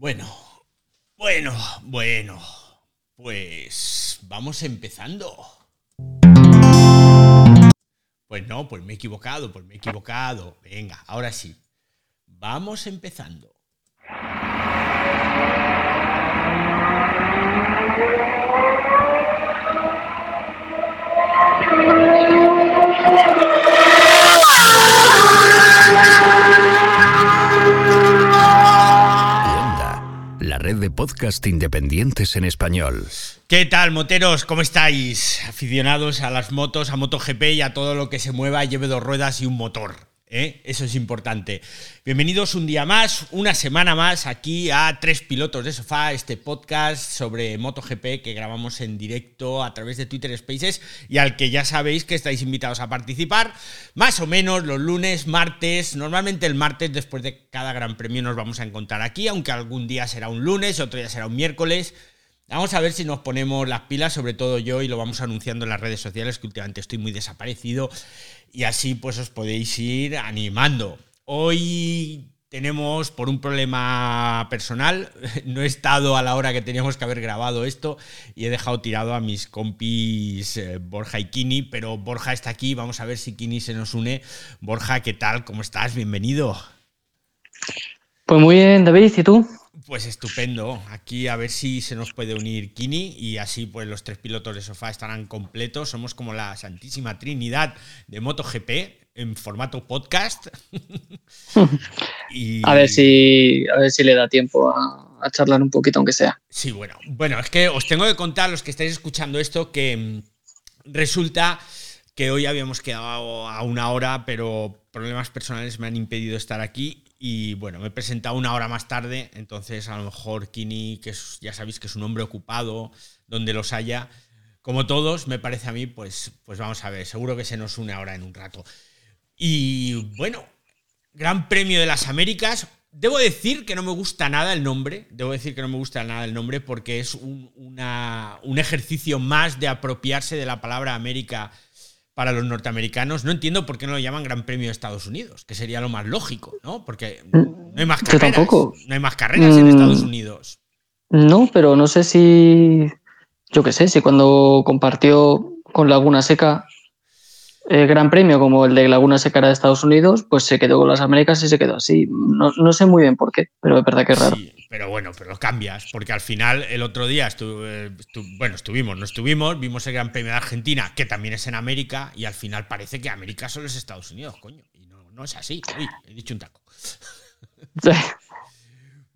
Bueno, bueno, bueno. Pues vamos empezando. Pues no, pues me he equivocado, pues me he equivocado. Venga, ahora sí. Vamos empezando. De podcast independientes en español. ¿Qué tal, moteros? ¿Cómo estáis? Aficionados a las motos, a MotoGP y a todo lo que se mueva, lleve dos ruedas y un motor. ¿Eh? Eso es importante. Bienvenidos un día más, una semana más aquí a Tres Pilotos de Sofá, este podcast sobre MotoGP que grabamos en directo a través de Twitter Spaces y al que ya sabéis que estáis invitados a participar más o menos los lunes, martes, normalmente el martes después de cada gran premio nos vamos a encontrar aquí, aunque algún día será un lunes, otro día será un miércoles. Vamos a ver si nos ponemos las pilas, sobre todo yo, y lo vamos anunciando en las redes sociales, que últimamente estoy muy desaparecido y así pues os podéis ir animando. Hoy tenemos por un problema personal, no he estado a la hora que teníamos que haber grabado esto y he dejado tirado a mis compis eh, Borja y Kini, pero Borja está aquí, vamos a ver si Kini se nos une. Borja, ¿qué tal? ¿Cómo estás? Bienvenido. Pues muy bien, David, ¿y tú? Pues estupendo. Aquí a ver si se nos puede unir Kini y así pues los tres pilotos de sofá estarán completos. Somos como la santísima trinidad de MotoGP en formato podcast. a ver si a ver si le da tiempo a, a, charlar un poquito aunque sea. Sí, bueno. Bueno, es que os tengo que contar los que estáis escuchando esto que mm, resulta que hoy habíamos quedado a una hora, pero problemas personales me han impedido estar aquí y bueno, me he presentado una hora más tarde, entonces a lo mejor Kini, que ya sabéis que es un hombre ocupado, donde los haya, como todos, me parece a mí, pues, pues vamos a ver, seguro que se nos une ahora en un rato. Y bueno, Gran Premio de las Américas. Debo decir que no me gusta nada el nombre, debo decir que no me gusta nada el nombre porque es un, un ejercicio más de apropiarse de la palabra América para los norteamericanos. No entiendo por qué no lo llaman Gran Premio de Estados Unidos, que sería lo más lógico, ¿no? Porque mm, no hay más carreras. Tampoco. No hay más carreras en mm, Estados Unidos. No, pero no sé si. Yo qué sé, si cuando compartió con Laguna Seca el Gran Premio como el de Laguna Seca de Estados Unidos, pues se quedó con las Américas y se quedó así. No, no sé muy bien por qué, pero es verdad que es raro. Sí, pero bueno, pero lo cambias, porque al final el otro día estuve, bueno, estuvimos, no estuvimos, vimos el Gran Premio de Argentina, que también es en América, y al final parece que América solo es Estados Unidos, coño. Y no, no es así. Uy, he dicho un taco.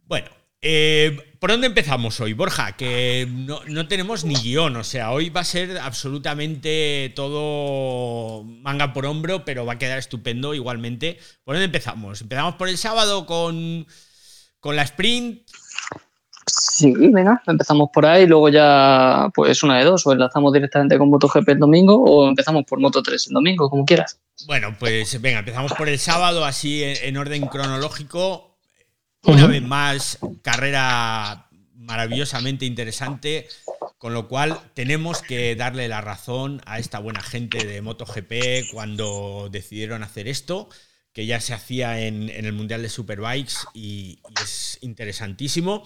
bueno, eh, ¿por dónde empezamos hoy, Borja? Que no, no, tenemos ni guion, o sea, hoy va a ser absolutamente todo manga por hombro, pero va a quedar estupendo igualmente. ¿Por dónde empezamos? Empezamos por el sábado con con la sprint. Sí, venga, empezamos por ahí, luego ya, pues una de dos, o enlazamos directamente con MotoGP el domingo o empezamos por Moto 3 el domingo, como quieras. Bueno, pues venga, empezamos por el sábado, así en, orden cronológico. Una vez más, carrera maravillosamente interesante, con lo cual tenemos que darle la razón a esta buena gente de MotoGP cuando decidieron hacer esto que ya se hacía en, el Mundial de Superbikes y, es interesantísimo.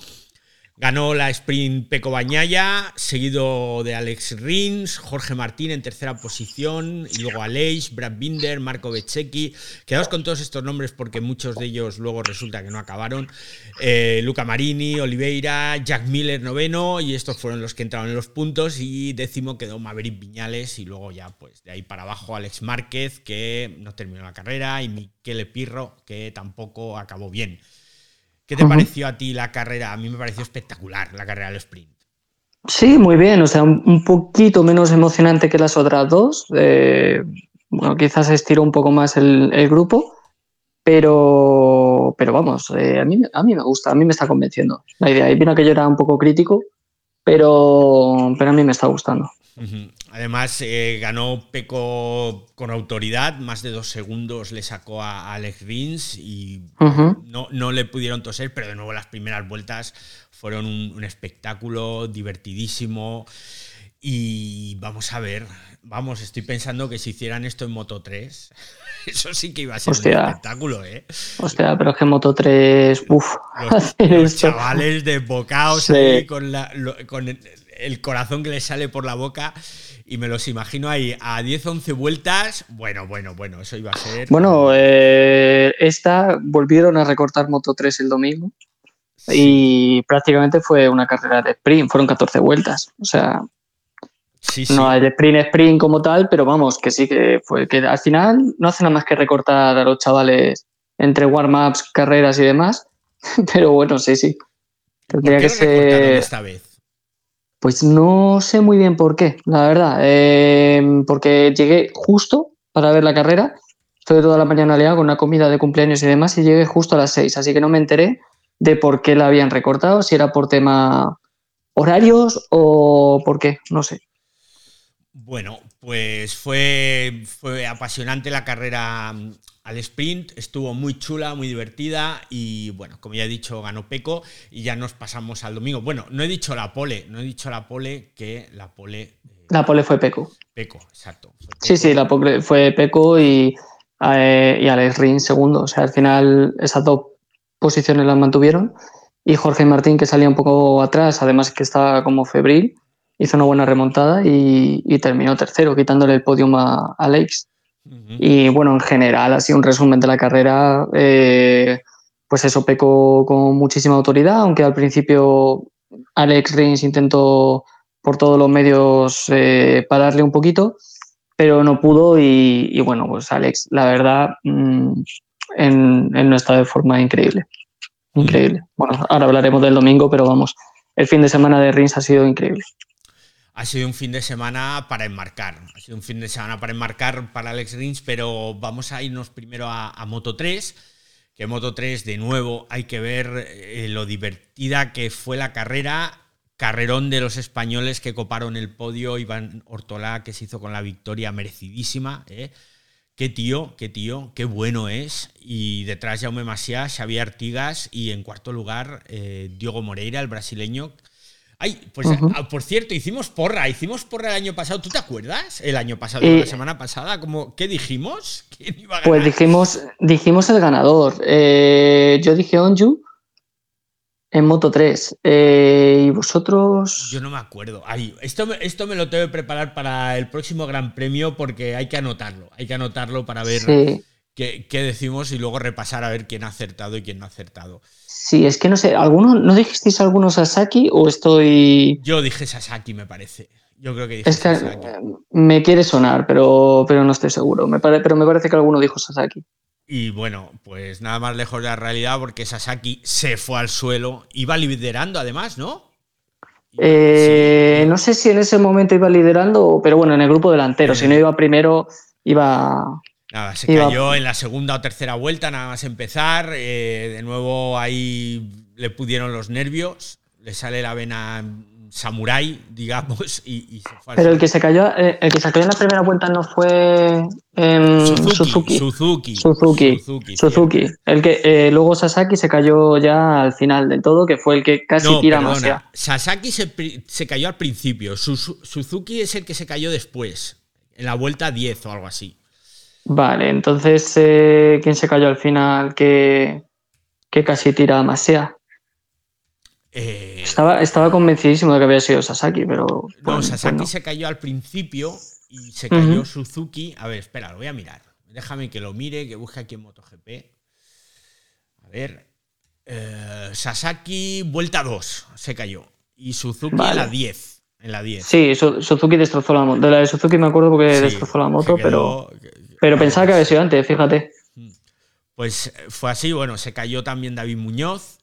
Ganó la sprint Peco Bañaya, seguido de Alex Rins, Jorge Martín en tercera posición, y luego Aleix, Brad Binder, Marco Bececchi. Quedaos con todos estos nombres porque muchos de ellos luego resulta que no acabaron. Eh, Luca Marini, Oliveira, Jack Miller noveno, y estos fueron los que entraron en los puntos. Y décimo quedó Maverick Viñales, y luego ya, pues de ahí para abajo, Alex Márquez, que no terminó la carrera, y Miquel Pirro, que tampoco acabó bien. ¿Qué te pareció a ti la carrera? A mí me pareció espectacular la carrera del sprint. Sí, muy bien. O sea, un poquito menos emocionante que las otras dos. Eh, bueno, quizás estiró un poco más el, grupo, pero, pero vamos, eh, a, mí, a mí me gusta, a mí me está convenciendo la idea. Y vino que yo era un poco crítico, pero, pero a mí me está gustando. Además, eh, ganó Peco con autoridad, más de dos segundos le sacó a Alex Rins y no, no, le pudieron toser, pero de nuevo las primeras vueltas fueron un, espectáculo divertidísimo. Y vamos a ver, vamos, estoy pensando que si hicieran esto en Moto 3, eso sí que iba a ser Hostia. un espectáculo, ¿eh? Hostia, pero es que Moto 3, uff, Los, los chavales desbocados Sí. ahí con, la- lo- con el, el corazón que les sale por la boca y me los imagino ahí a 10, 11 vueltas. Bueno, bueno, bueno, eso iba a ser. Bueno, eh, esta volvieron a recortar Moto 3 el domingo Sí. y prácticamente fue una carrera de sprint, fueron 14 vueltas. O sea, Sí, sí. no hay de sprint sprint como tal, pero vamos, que sí que fue que al final no hace nada más que recortar a los chavales entre warm-ups, carreras y demás. Pero bueno, sí, sí. ¿Por Tendría qué que ser. esta vez? Pues no sé muy bien por qué, la verdad. Eh, porque llegué justo para ver la carrera. Estuve toda la mañana liado con una comida de cumpleaños y demás y llegué justo a las 6. Así que no me enteré de por qué la habían recortado, si era por tema horarios o por qué, no sé. Bueno, pues fue, fue apasionante la carrera mm, al sprint, estuvo muy chula, muy divertida y bueno, como ya he dicho, ganó Peco y ya nos pasamos al domingo. Bueno, no he dicho la pole, no he dicho la pole que la pole eh, La pole fue Peco. Peco, exacto. Sí, sí, la pole fue Peco y, eh, y Alex Rins segundo. O sea, al final esas dos posiciones las mantuvieron. Y Jorge Martín, que salía un poco atrás, además que estaba como febril, hizo una buena remontada y, y terminó tercero, quitándole el podium a a. Y bueno, en general, así un resumen de la carrera, eh, pues eso pecó con muchísima autoridad, aunque al principio Alex Rins intentó por todos los medios eh, pararle un poquito, pero no pudo y, y bueno, pues Alex, la verdad, mm, en, en forma increíble. Increíble. Bueno, ahora hablaremos del domingo, pero vamos, el fin de semana de Rins ha sido increíble. Ha sido un fin de semana para enmarcar. Ha sido un fin de semana para enmarcar para Alex Rins, pero vamos a irnos primero a, Moto 3. Que Moto 3, de nuevo, hay que ver eh, lo divertida que fue la carrera. Carrerón de los españoles que coparon el podio. Iván Ortolá, que se hizo con la victoria merecidísima. ¿eh? Qué tío, qué tío, qué bueno es. Y detrás Jaume Maciá, Xavier Artigas y en cuarto lugar eh, Diogo Moreira, el brasileño. Ay, pues ah, por cierto, hicimos porra, hicimos porra el año pasado. ¿Tú te acuerdas? El año pasado, Eh, la semana pasada, como, ¿qué dijimos? ¿Quién iba a ganar? Pues dijimos, dijimos el ganador. Eh, yo dije Onju en Moto 3. Eh, y vosotros. Yo no me acuerdo. Ay, esto, esto me lo tengo que preparar para el próximo Gran Premio porque hay que anotarlo. Hay que anotarlo para ver Sí, qué, qué decimos y luego repasar a ver quién ha acertado y quién no ha acertado. sí, es que no sé. ¿alguno, ¿No dijisteis alguno Sasaki o estoy.? Yo dije Sasaki, me parece. Yo creo que dije Es que Sasaki. eh, me quiere sonar, pero, pero no estoy seguro. Me pare- pero me parece que alguno dijo Sasaki. Y bueno, pues nada más lejos de la realidad porque Sasaki se fue al suelo. Iba liderando además, ¿no? Eh, Sí. No sé si en ese momento iba liderando, pero bueno, en el grupo delantero. Eh. Si no iba primero, iba. Nada, se Iba- cayó en la segunda o tercera vuelta, nada más empezar. eh, de nuevo ahí le pudieron los nervios. Le sale la vena samurái, digamos, y, y se fue Pero el que se cayó, eh, el que se cayó en la primera vuelta no fue em, Suzuki, Suzuki. Suzuki. Suzuki. Suzuki, Suzuki. El que eh, luego Sasaki se cayó ya al final del todo, que fue el que casi No, tira más. Sasaki se, se cayó al principio. Suzu- Suzuki es el que se cayó después. En la vuelta 10 o algo así. Vale, entonces eh, ¿quién se cayó al final que, que casi tira más ya? Eh, Estaba, estaba convencidísimo de que había sido Sasaki, pero. no, bueno, Sasaki pues se cayó al principio y se cayó. Suzuki. A ver, espera, lo voy a mirar. Déjame que lo mire, que busque aquí en MotoGP. A ver. eh, Sasaki, vuelta 2, se cayó. Y Suzuki en Vale. la 10. En la 10. Sí, Su- Suzuki destrozó la moto. De la de Suzuki me acuerdo porque Sí, destrozó la moto, pero, pero pensaba que había sido antes, fíjate. Pues eh, fue así, bueno, se cayó también David Muñoz,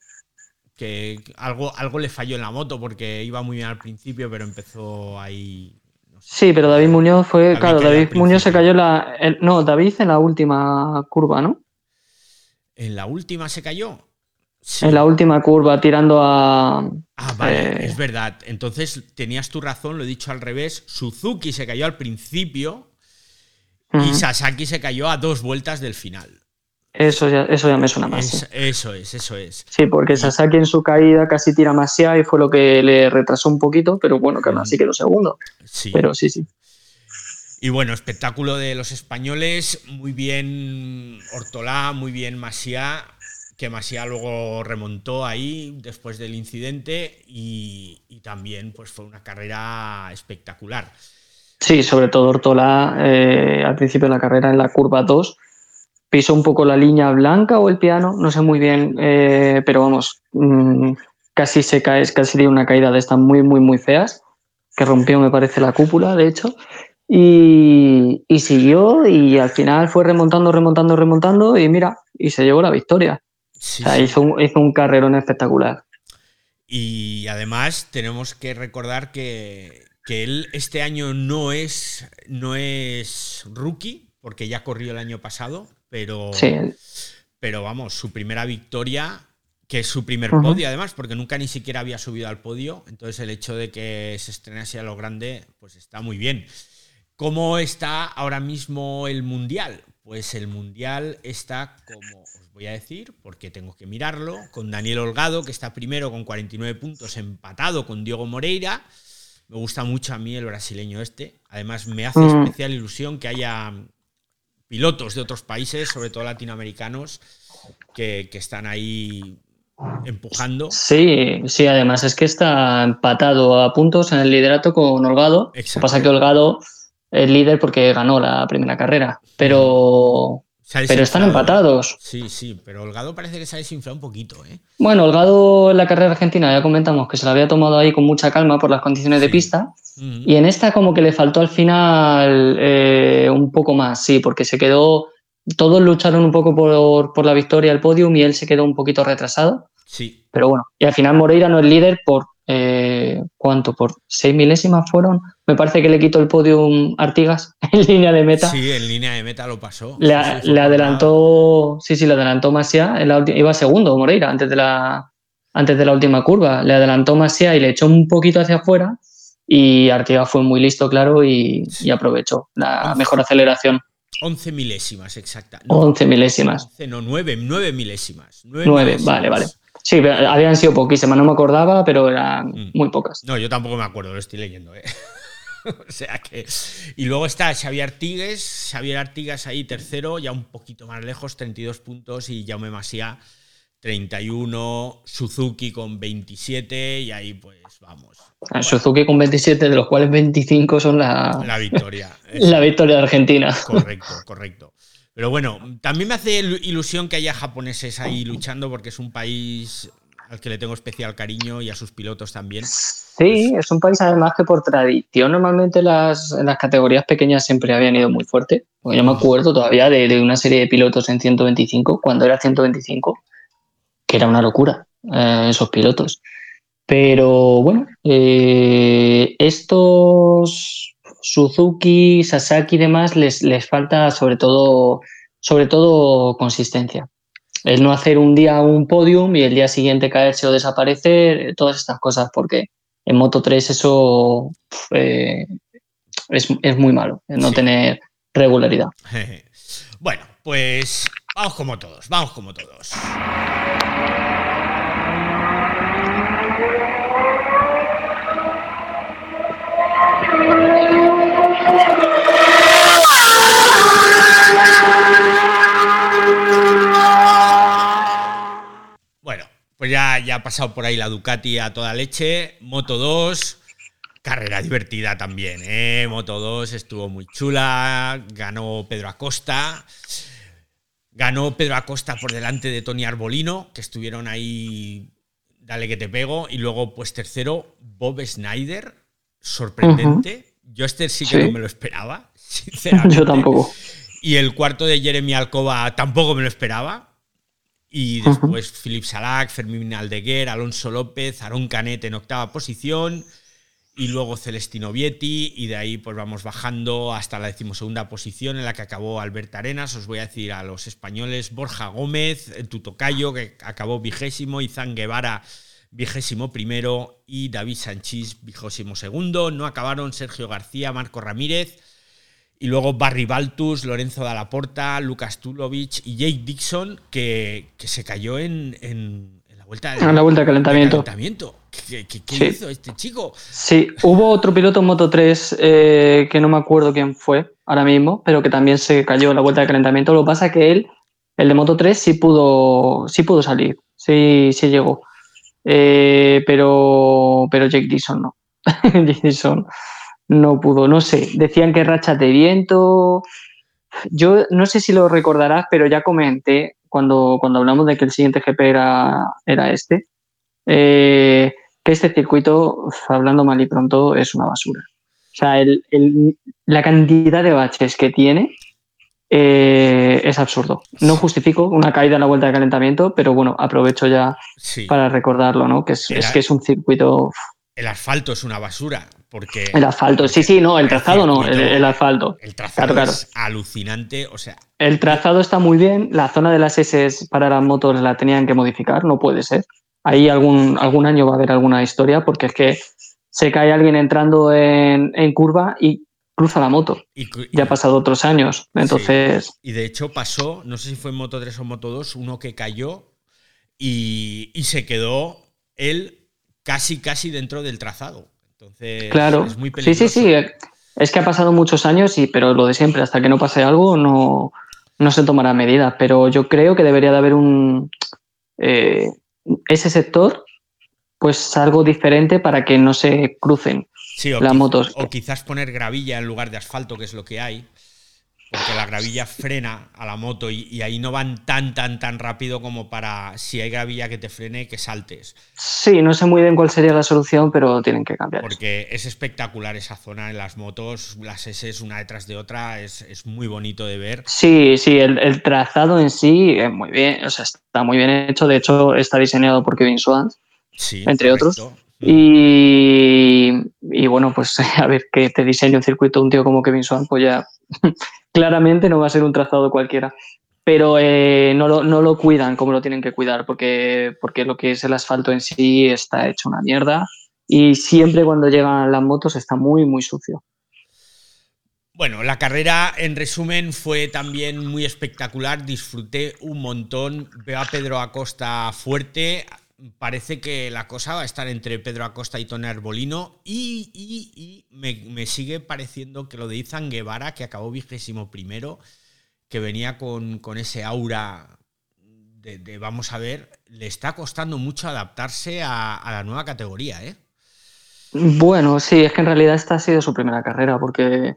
que algo, algo le falló en la moto porque iba muy bien al principio, pero empezó ahí... no sé. Sí, pero David Muñoz fue. David claro, David Muñoz se cayó en la. no, David en la última curva, ¿no? ¿En la última se cayó? Sí. En la última curva, tirando a. Ah, vale, eh, es verdad. Entonces tenías tu razón, lo he dicho al revés. Suzuki se cayó al principio y Ujú. Sasaki se cayó a dos vueltas del final. Eso ya, eso ya me suena más. Es- Eso es, eso es. Sí, porque Sasaki en su caída casi tira demasiado y fue lo que le retrasó un poquito, pero bueno, que aún así quedó segundo. Sí. Pero sí, sí. Y bueno, espectáculo de los españoles, muy bien Hortolá, muy bien Masia, que Masia luego remontó ahí después del incidente y, y también pues fue una carrera espectacular. Sí, sobre todo Ortola eh, al principio de la carrera en la curva 2 pisó un poco la línea blanca o el piano, no sé muy bien, eh, pero vamos, mm, casi se cae, casi dio una caída de estas muy, muy, muy feas, que rompió, me parece, la cúpula, de hecho, y, y siguió y al final fue remontando, remontando, remontando y mira, y se llevó la victoria. Sí, O sea, sí. hizo un, hizo un carrerón espectacular. Y además tenemos que recordar que, que él este año no es, no es rookie, porque ya corrió el año pasado, pero, Sí, pero vamos, su primera victoria, que es su primer podio además, porque nunca ni siquiera había subido al podio, entonces el hecho de que se estrenase a lo grande, pues está muy bien. ¿Cómo está ahora mismo el Mundial? Pues el Mundial está como, os voy a decir, porque tengo que mirarlo, con Daniel Holgado, que está primero con 49 puntos, empatado con Diego Moreira. Me gusta mucho a mí el brasileño este. Además, me hace Mm. especial ilusión que haya pilotos de otros países, sobre todo latinoamericanos, que, que están ahí empujando. Sí, sí, además es que está empatado a puntos en el liderato con Holgado. Lo que pasa es que Holgado es líder porque ganó la primera carrera, pero, Pero están empatados. Sí, sí, pero Holgado parece que se ha desinflado un poquito, ¿eh? Bueno, Holgado en la carrera argentina ya comentamos que se la había tomado ahí con mucha calma por las condiciones de pista y en esta como que le faltó al final eh, un poco más, sí, porque se quedó, todos lucharon un poco por, por la victoria al podium y él se quedó un poquito retrasado. Sí, Pero bueno, y al final Moreira no es líder por eh, ¿cuánto? Por seis milésimas fueron. Me parece que le quitó el podium Artigas en línea de meta. sí, en línea de meta lo pasó. Le, Sí, sí, fue le por adelantó, sí, sí, le adelantó Masia. En la iba segundo Moreira antes de la antes de la última curva. Le adelantó Masia y le echó un poquito hacia afuera. Y Artigas fue muy listo, claro, y, y aprovechó la Once. mejor aceleración. 11 milésimas, exacta. No, 11 milésimas. 11, no, 9, 9 milésimas. 9 9, vale, vale. Sí, pero habían sido poquísimas, no me acordaba, pero eran Mm. muy pocas. No, yo tampoco me acuerdo, lo estoy leyendo, ¿eh? o sea que. Y luego está Xavier Artigues, Xavier Artigas ahí tercero, ya un poquito más lejos, 32 puntos, y Jaume Masia, 31, Suzuki con 27, y ahí pues vamos. Ah, Suzuki con 27, de los cuales 25 son la, La victoria. la victoria de Argentina. Correcto, correcto. Pero bueno, también me hace ilu- ilusión que haya japoneses ahí luchando porque es un país al que le tengo especial cariño y a sus pilotos también. Sí, es un país además que por tradición normalmente las, las categorías pequeñas siempre habían ido muy fuerte. Yo me acuerdo todavía de, de una serie de pilotos en 125, cuando era 125, que era una locura eh, esos pilotos. Pero bueno, eh, estos Suzuki, Sasaki y demás les, les falta sobre todo, sobre todo consistencia. El no hacer un día un podium y el día siguiente caerse o desaparecer, todas estas cosas, porque en Moto 3 eso eh, es, es muy malo, no Sí. tener regularidad. Bueno, pues vamos como todos, vamos como todos. Bueno, pues ya, ya ha pasado por ahí la Ducati a toda leche. Moto 2, carrera divertida también, ¿eh? Moto 2 estuvo muy chula. Ganó Pedro Acosta. Ganó Pedro Acosta por delante de Tony Arbolino, que estuvieron ahí. Dale que te pego. Y luego, pues tercero, Bob Snyder. Sorprendente. Yo este sí que Sí. no me lo esperaba, sinceramente. Yo tampoco. Y el cuarto de Jeremy Alcoba tampoco me lo esperaba. Y después Philip Salak, Fermín Aldeguer, Alonso López, Aaron Canet en octava posición. Y luego Celestino Vietti. Y de ahí pues vamos bajando hasta la decimosegunda posición en la que acabó Albert Arenas. Os voy a decir a los españoles Borja Gómez, Tutocayo, que acabó vigésimo, Izan Guevara vigésimo primero y David Sanchís vigésimo segundo. No acabaron Sergio García, Marco Ramírez Y luego Barry Baltus, Lorenzo Dalla Porta, Lucas Tulovic y Jake Dixon, que, que se cayó en, en, en la vuelta de, En la vuelta de calentamiento. calentamiento. ¿Qué, qué- qué Sí. hizo este chico? Sí, hubo otro piloto en Moto 3 eh, que no me acuerdo quién fue ahora mismo, pero que también se cayó en la vuelta de calentamiento. Lo que pasa es que él, el de Moto 3, sí pudo, sí pudo salir, sí, sí llegó. Eh, pero, pero Jake Dixon no. Jake Dixon no pudo, no sé. Decían que rachas de viento. Yo no sé si lo recordarás, pero ya comenté cuando, cuando hablamos de que el siguiente GP era, era este. eh, que este circuito, hablando mal y pronto, es una basura. O sea, el- el- la cantidad de baches que tiene eh, es absurdo. No justifico una caída en la vuelta de calentamiento, pero bueno, aprovecho ya Sí. para recordarlo, ¿no? Que es, es que es un circuito. El asfalto es una basura, porque El asfalto, sí, sí, no, el trazado no, el, asfalto. El trazado Claro, claro. es alucinante, o sea, El trazado está muy bien, la zona de las S para las motos la tenían que modificar, no puede ser. Ahí algún, algún año va a haber alguna historia, porque es que se cae alguien entrando en, en curva y cruza la moto. y, Ya ha pasado otros años, entonces y de hecho pasó, no sé si fue en Moto 3 o Moto 2, uno que cayó y, y se quedó él casi, casi dentro del trazado. Entonces, claro. es muy Sí, peligroso. sí, sí. Es que ha pasado muchos años, y, pero lo de siempre, hasta que no pase algo, no, no se tomará medidas. Pero yo creo que debería de haber un eh, ese sector, pues algo diferente para que no se crucen. Sí, las motos. o quizás poner gravilla en lugar de asfalto, que es lo que hay. Porque la gravilla frena a la moto y, y ahí no van tan, tan, tan rápido como para, si hay gravilla que te frene, que saltes. Sí, no sé muy bien cuál sería la solución, pero tienen que cambiar. Porque es espectacular esa zona en las motos, las S una detrás de otra, es, es muy bonito de ver. Sí, sí, el, el trazado en sí es muy bien, o sea, está muy bien hecho. De hecho, está diseñado por Kevin Swans. Sí, Entre otros. Y, y bueno, pues a ver que te diseñe un circuito un tío como Kevin Swan, pues ya claramente no va a ser un trazado cualquiera. Pero eh, no, lo, no lo cuidan como lo tienen que cuidar, porque, porque lo que es el asfalto en sí está hecho una mierda. Y siempre cuando llegan las motos está muy, muy sucio. Bueno, la carrera en resumen fue también muy espectacular, disfruté un montón, veo a Pedro Acosta fuerte, parece que la cosa va a estar entre Pedro Acosta y Tony Arbolino y, y- y me, me sigue pareciendo que lo de Izan Guevara, que acabó vigésimo primero, que venía con, con ese aura de, de vamos a ver, le está costando mucho adaptarse a, a la nueva categoría, ¿eh? Bueno, sí, es que en realidad esta ha sido su primera carrera, porque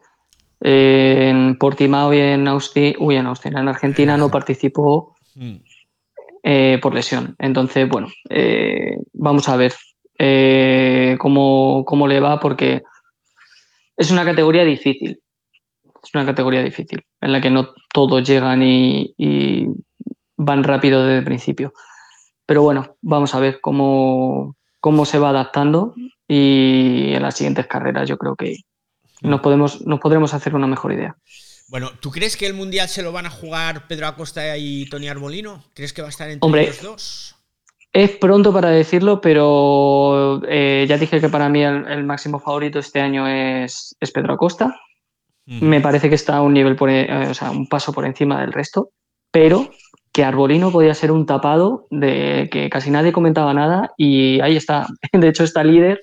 eh, en Portimao y en Austin, uy, en Austin, en Argentina no participó Mm. Eh, por lesión. Entonces, bueno, eh, vamos a ver eh, cómo, cómo le va, porque es una categoría difícil. Es una categoría difícil, en la que no todos llegan y, van rápido desde el principio. Pero bueno, vamos a ver cómo, cómo se va adaptando y en las siguientes carreras yo creo que nos, podemos, nos podremos hacer una mejor idea. Bueno, ¿tú crees que el Mundial se lo van a jugar Pedro Acosta y Tony Arbolino? ¿Crees que va a estar entre Hombre. los dos? Es pronto para decirlo, pero eh, ya dije que para mí el, el máximo favorito este año es, es Pedro Acosta. Mm. Me parece que está a un nivel por, eh, o sea, un paso por encima del resto, pero que Arbolino podía ser un tapado de que casi nadie comentaba nada y ahí está. De hecho, está líder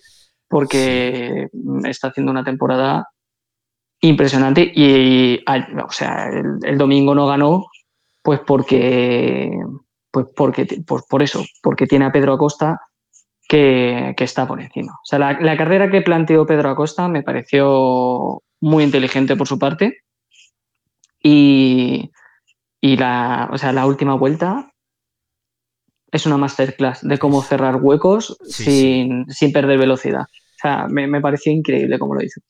porque está haciendo una temporada impresionante y, o sea, el, el domingo no ganó pues porque pues porque por, por eso, porque tiene a Pedro Acosta que, que está por encima. O sea, la, la carrera que planteó Pedro Acosta me pareció muy inteligente por su parte. Y, y la, o sea, la última vuelta es una masterclass de cómo cerrar huecos Sí, sin, sin perder velocidad. O sea, me, me pareció increíble cómo lo hizo.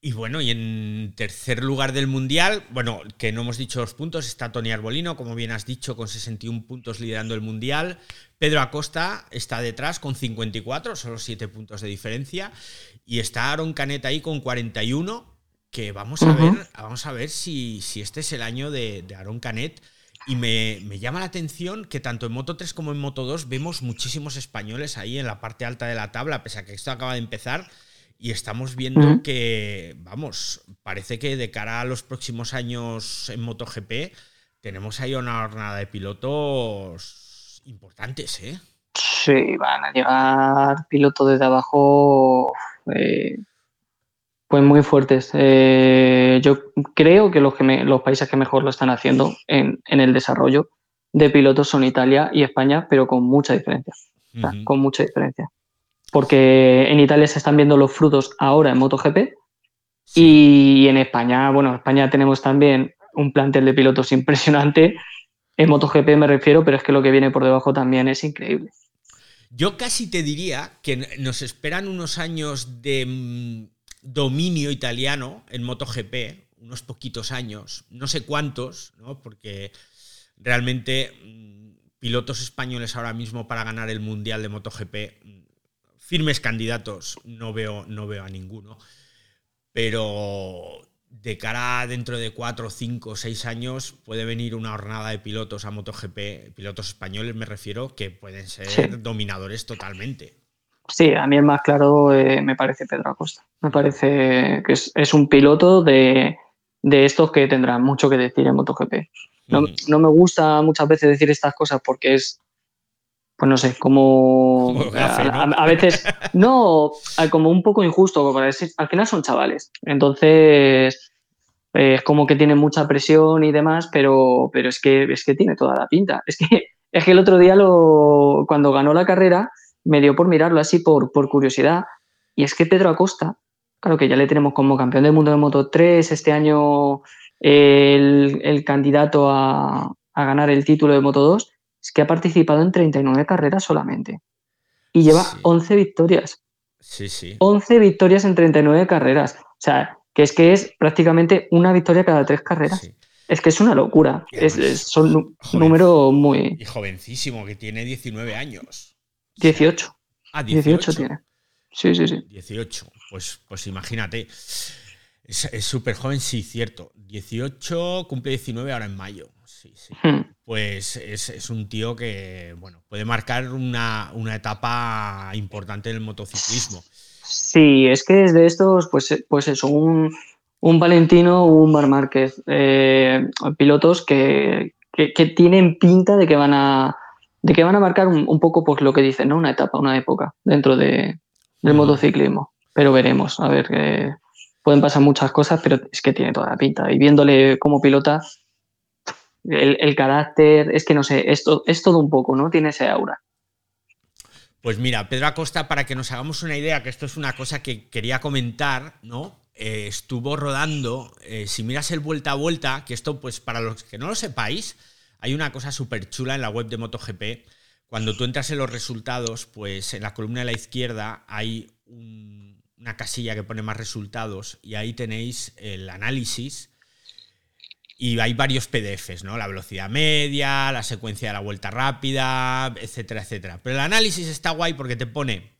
Y bueno, y en tercer lugar del Mundial, bueno, que no hemos dicho los puntos, está Tony Arbolino, como bien has dicho, con 61 puntos liderando el Mundial. Pedro Acosta está detrás con 54, solo 7 puntos de diferencia. Y está Aaron Canet ahí con 41, que vamos a ver, vamos a ver si, si este es el año de, de Aaron Canet. Y me, me llama la atención que tanto en Moto 3 como en Moto 2 vemos muchísimos españoles ahí en la parte alta de la tabla, pese a que esto acaba de empezar. Y estamos viendo que, vamos, parece que de cara a los próximos años en MotoGP tenemos ahí una jornada de pilotos importantes, ¿eh? Sí, van a llegar pilotos desde abajo eh, pues muy fuertes. Eh, yo creo que los, que los países que mejor lo están haciendo en, el desarrollo de pilotos son Italia y España, pero con mucha diferencia. Con mucha diferencia. Porque en Italia se están viendo los frutos ahora en MotoGP y en España, bueno, en España tenemos también un plantel de pilotos impresionante. En MotoGP me refiero, pero es que lo que viene por debajo también es increíble. Yo casi te diría que nos esperan unos años de mm, dominio italiano en MotoGP, unos poquitos años, no sé cuántos, ¿no? porque realmente mm, pilotos españoles ahora mismo para ganar el Mundial de MotoGP, mm, firmes candidatos, no veo, no veo a ninguno. Pero de cara a dentro de cuatro, cinco, seis años puede venir una jornada de pilotos a MotoGP, pilotos españoles me refiero, que pueden ser dominadores totalmente. Sí, a mí el más claro eh, me parece Pedro Acosta. Me parece que es, un piloto de, estos que tendrán mucho que decir en MotoGP. No, no, me gusta muchas veces decir estas cosas porque es, pues no sé, como, a, veces, no, como un poco injusto, decir, al final son chavales, entonces es como que tienen mucha presión y demás, pero, pero es, que, es que tiene toda la pinta. Es que, es que el otro día, lo, cuando ganó la carrera, me dio por mirarlo así por, por curiosidad, y es que Pedro Acosta, claro que ya le tenemos como campeón del mundo de Moto 3, este año el, el candidato a, a ganar el título de Moto 2, es que ha participado en 39 carreras solamente. Y lleva 11 victorias. Sí, sí. 11 victorias en 39 carreras. O sea, que es que es prácticamente una victoria cada tres carreras. Es que es una locura. Es, son un número muy. Y jovencísimo, que tiene 19 años. 18. Ah, 18. tiene. Sí, sí, sí. 18. Pues, pues imagínate. Es súper joven, sí, cierto. 18, cumple 19 ahora en mayo. Sí, sí. Hmm. Pues es, un tío que, bueno, puede marcar una, etapa importante en el motociclismo. Sí, es que es de estos, pues, pues eso, un, un Valentino un Mar Márquez. Eh, pilotos que, tienen pinta de que van a de que van a marcar un, poco pues lo que dicen, ¿no? Una etapa, una época dentro de, del motociclismo. Pero veremos, a ver, que pueden pasar muchas cosas, pero es que tiene toda la pinta. Y viéndole como pilota, el, carácter, es que no sé, es, es todo un poco, ¿no? Tiene ese aura. Pues mira, Pedro Acosta, para que nos hagamos una idea, que esto es una cosa que quería comentar, ¿no? Eh, estuvo rodando, eh, si miras el vuelta a vuelta, que esto, pues para los que no lo sepáis, hay una cosa súper chula en la web de MotoGP. Cuando tú entras en los resultados, pues en la columna de la izquierda hay una casilla que pone más resultados y ahí tenéis el análisis y hay varios PDFs, ¿no? La velocidad media, la secuencia de la vuelta rápida, etcétera, etcétera. Pero el análisis está guay porque te pone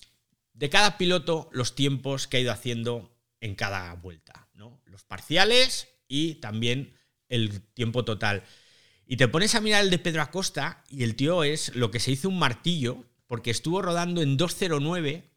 de cada piloto los tiempos que ha ido haciendo en cada vuelta, ¿no? Los parciales y también el tiempo total. Y te pones a mirar el de Pedro Acosta y el tío es lo que se hizo un martillo porque estuvo rodando en 209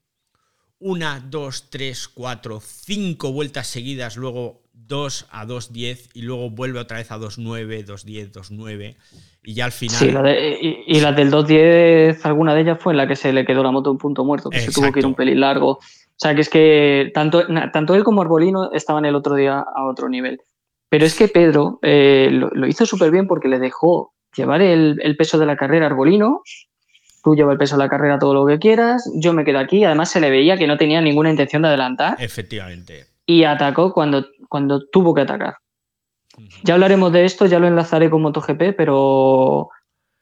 una, dos, tres, cuatro, cinco vueltas seguidas, luego 2 a 2.10 y luego vuelve otra vez a 2.9, 2.10, 2.9 y ya al final... Sí, y, la del 2.10, alguna de ellas fue en la que se le quedó la moto un punto muerto, que se tuvo que ir un pelín largo. O sea, que es que tanto, tanto él como Arbolino estaban el otro día a otro nivel. Pero es que Pedro eh, lo, hizo súper bien porque le dejó llevar el, el, peso de la carrera a Arbolino. Tú llevas el peso de la carrera todo lo que quieras. Yo me quedo aquí. Además, se le veía que no tenía ninguna intención de adelantar. Efectivamente. Y atacó cuando cuando tuvo que atacar. Ya hablaremos de esto, ya lo enlazaré con MotoGP, pero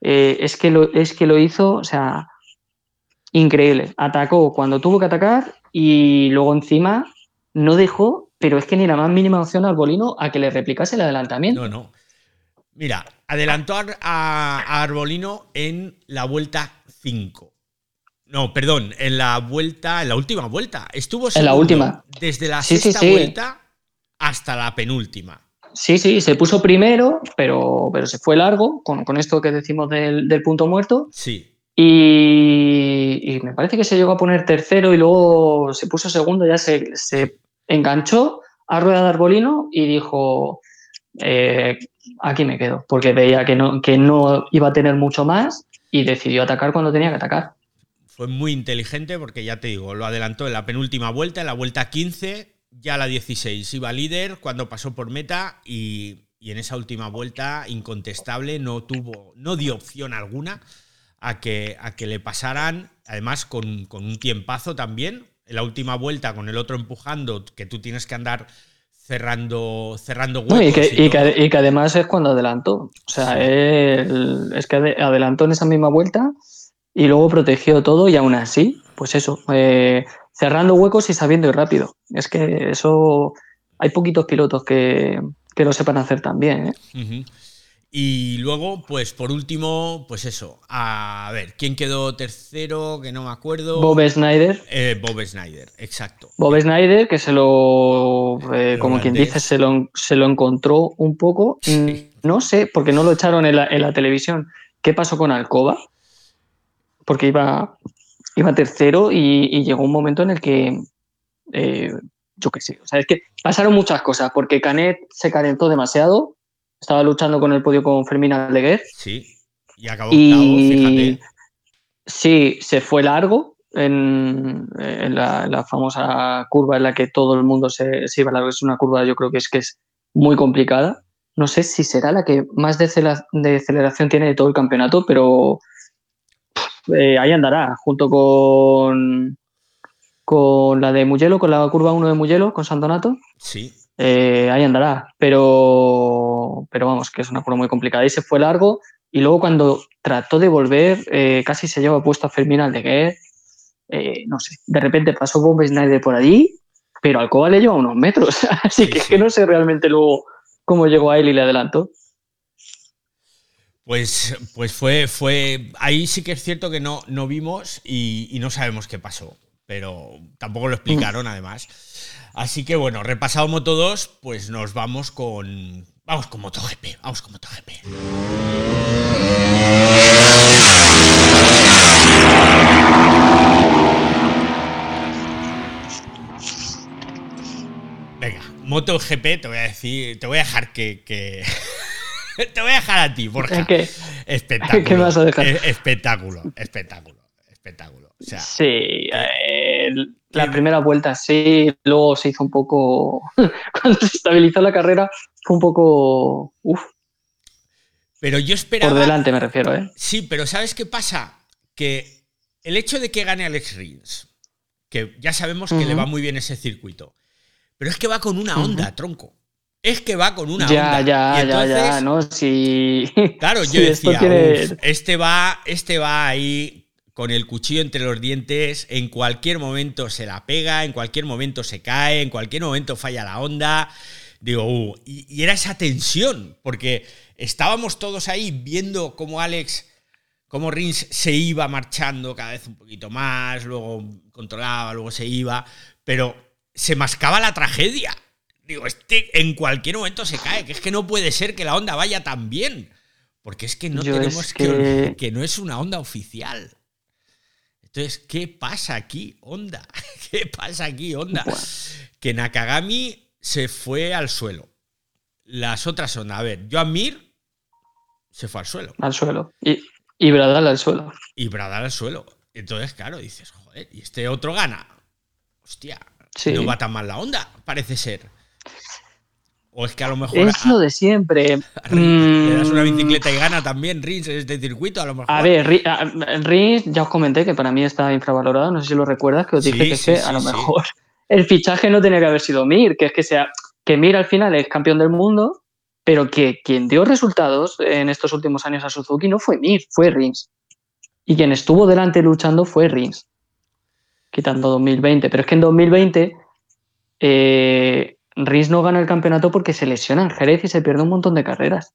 eh, es, que lo, es que lo hizo, o sea, increíble. Atacó cuando tuvo que atacar y luego encima no dejó, pero es que ni la más mínima opción al Bolino a que le replicase el adelantamiento. No, no. Mira, adelantó a, a Arbolino en la vuelta 5. No, perdón, en la vuelta, en la última vuelta. Estuvo en la última. Desde la sexta vuelta hasta la penúltima. Sí, sí, se puso primero, pero, pero se fue largo con, esto que decimos del, punto muerto. Sí. Y, me parece que se llegó a poner tercero y luego se puso segundo, ya se, enganchó a rueda de arbolino y dijo, eh, aquí me quedo, porque veía que no, que no iba a tener mucho más y decidió atacar cuando tenía que atacar. Fue muy inteligente porque ya te digo, lo adelantó en la penúltima vuelta, en la vuelta 15, ya la 16 iba líder cuando pasó por meta y, en esa última vuelta incontestable no tuvo, no dio opción alguna a que, a que le pasaran, además con, con un tiempazo también, en la última vuelta con el otro empujando, que tú tienes que andar cerrando, cerrando huecos. y, que, que, además es cuando adelantó. O sea, es que adelantó en esa misma vuelta y luego protegió todo y aún así, pues eso, eh, cerrando huecos y sabiendo ir rápido. Es que eso hay poquitos pilotos que, que lo sepan hacer también. ¿eh? Y luego, pues por último, pues eso. A ver, ¿quién quedó tercero? Que no me acuerdo. Bob Snyder. Eh, Bob Snyder, exacto. Bob Snyder, que se lo, eh, como quien dice, se lo, se lo encontró un poco. Mm, no sé, porque no lo echaron en la, televisión. ¿Qué pasó con Alcoba? Porque iba, iba tercero y, llegó un momento en el que, eh, yo qué sé, o sea, es que pasaron muchas cosas, porque Canet se calentó demasiado estaba luchando con el podio con Fermín Aldeguer. Sí, y acabó octavo, fíjate. Sí, se fue largo en, la, famosa curva en la que todo el mundo se, se iba largo. Es una curva, yo creo que es que es muy complicada. No sé si será la que más deceleración tiene de todo el campeonato, pero eh, ahí andará, junto con, con la de Mugello, con la curva 1 de Mugello, con Santonato. Sí. Eh, ahí andará. Pero, pero vamos, que es una curva muy complicada. Y se fue largo. Y luego cuando trató de volver, eh, casi se lleva puesto a Fermín Aldeguer. Eh, no sé, de repente pasó Bob Snyder por allí, pero Alcoba le lleva unos metros. Así que, que no sé realmente luego cómo llegó a él y le adelantó. Pues, pues fue, fue. Ahí sí que es cierto que no, no vimos y, y no sabemos qué pasó. Pero tampoco lo explicaron, mm. además. Así que bueno, repasado Moto 2, pues nos vamos con. Vamos con MotoGP, vamos con MotoGP. Venga, MotoGP, te voy a decir, te voy a dejar que. te voy a dejar a ti, Borja. ¿Qué? Espectáculo. ¿Qué me vas a dejar? Espectáculo, espectáculo, espectáculo. sí, eh, la primera vuelta sí, luego se hizo un poco. Cuando se estabilizó la carrera, fue un poco. Uf. Pero yo esperaba. Por delante me refiero, ¿eh? Sí, pero ¿sabes qué pasa? Que el hecho de que gane Alex Rins, que ya sabemos que le va muy bien ese circuito, pero es que va con una onda, tronco. Es que va con una onda. Ya, ya, ya, ¿no? Sí. Claro, yo decía, este va, este va ahí con el cuchillo entre los dientes, en cualquier momento se la pega, en cualquier momento se cae, en cualquier momento falla la onda. Digo, uh, y, era esa tensión, porque estábamos todos ahí viendo cómo Alex, cómo Rins se iba marchando cada vez un poquito más, luego controlaba, luego se iba, pero se mascaba la tragedia. Digo, este en cualquier momento se cae, que es que no puede ser que la onda vaya tan bien. Porque es que no tenemos que... que no es una onda oficial. Entonces, ¿qué pasa aquí, Onda? ¿Qué pasa aquí, Onda? Que Nakagami se fue al suelo. Las otras son, a ver, Joan Mir se fue al suelo. Al suelo. Y, y Bradal al suelo. Y Bradal al suelo. Entonces, claro, dices, joder, y este otro gana. Hostia, no va tan mal la onda, parece ser. O es que a lo mejor. Es lo de siempre. Le das una bicicleta y gana también Rins en este circuito, a lo mejor. A ver, Rins, ya os comenté que para mí está infravalorado. No sé si lo recuerdas, que os dije que, a lo mejor el fichaje no tenía que haber sido Mir, que es que sea. Que Mir al final es campeón del mundo, pero que quien dio resultados en estos últimos años a Suzuki no fue Mir, fue Rins. Y quien estuvo delante luchando fue Rins. Quitando 2020. Pero es que en 2020. Eh, Rins no gana el campeonato porque se lesiona en Jerez y se pierde un montón de carreras.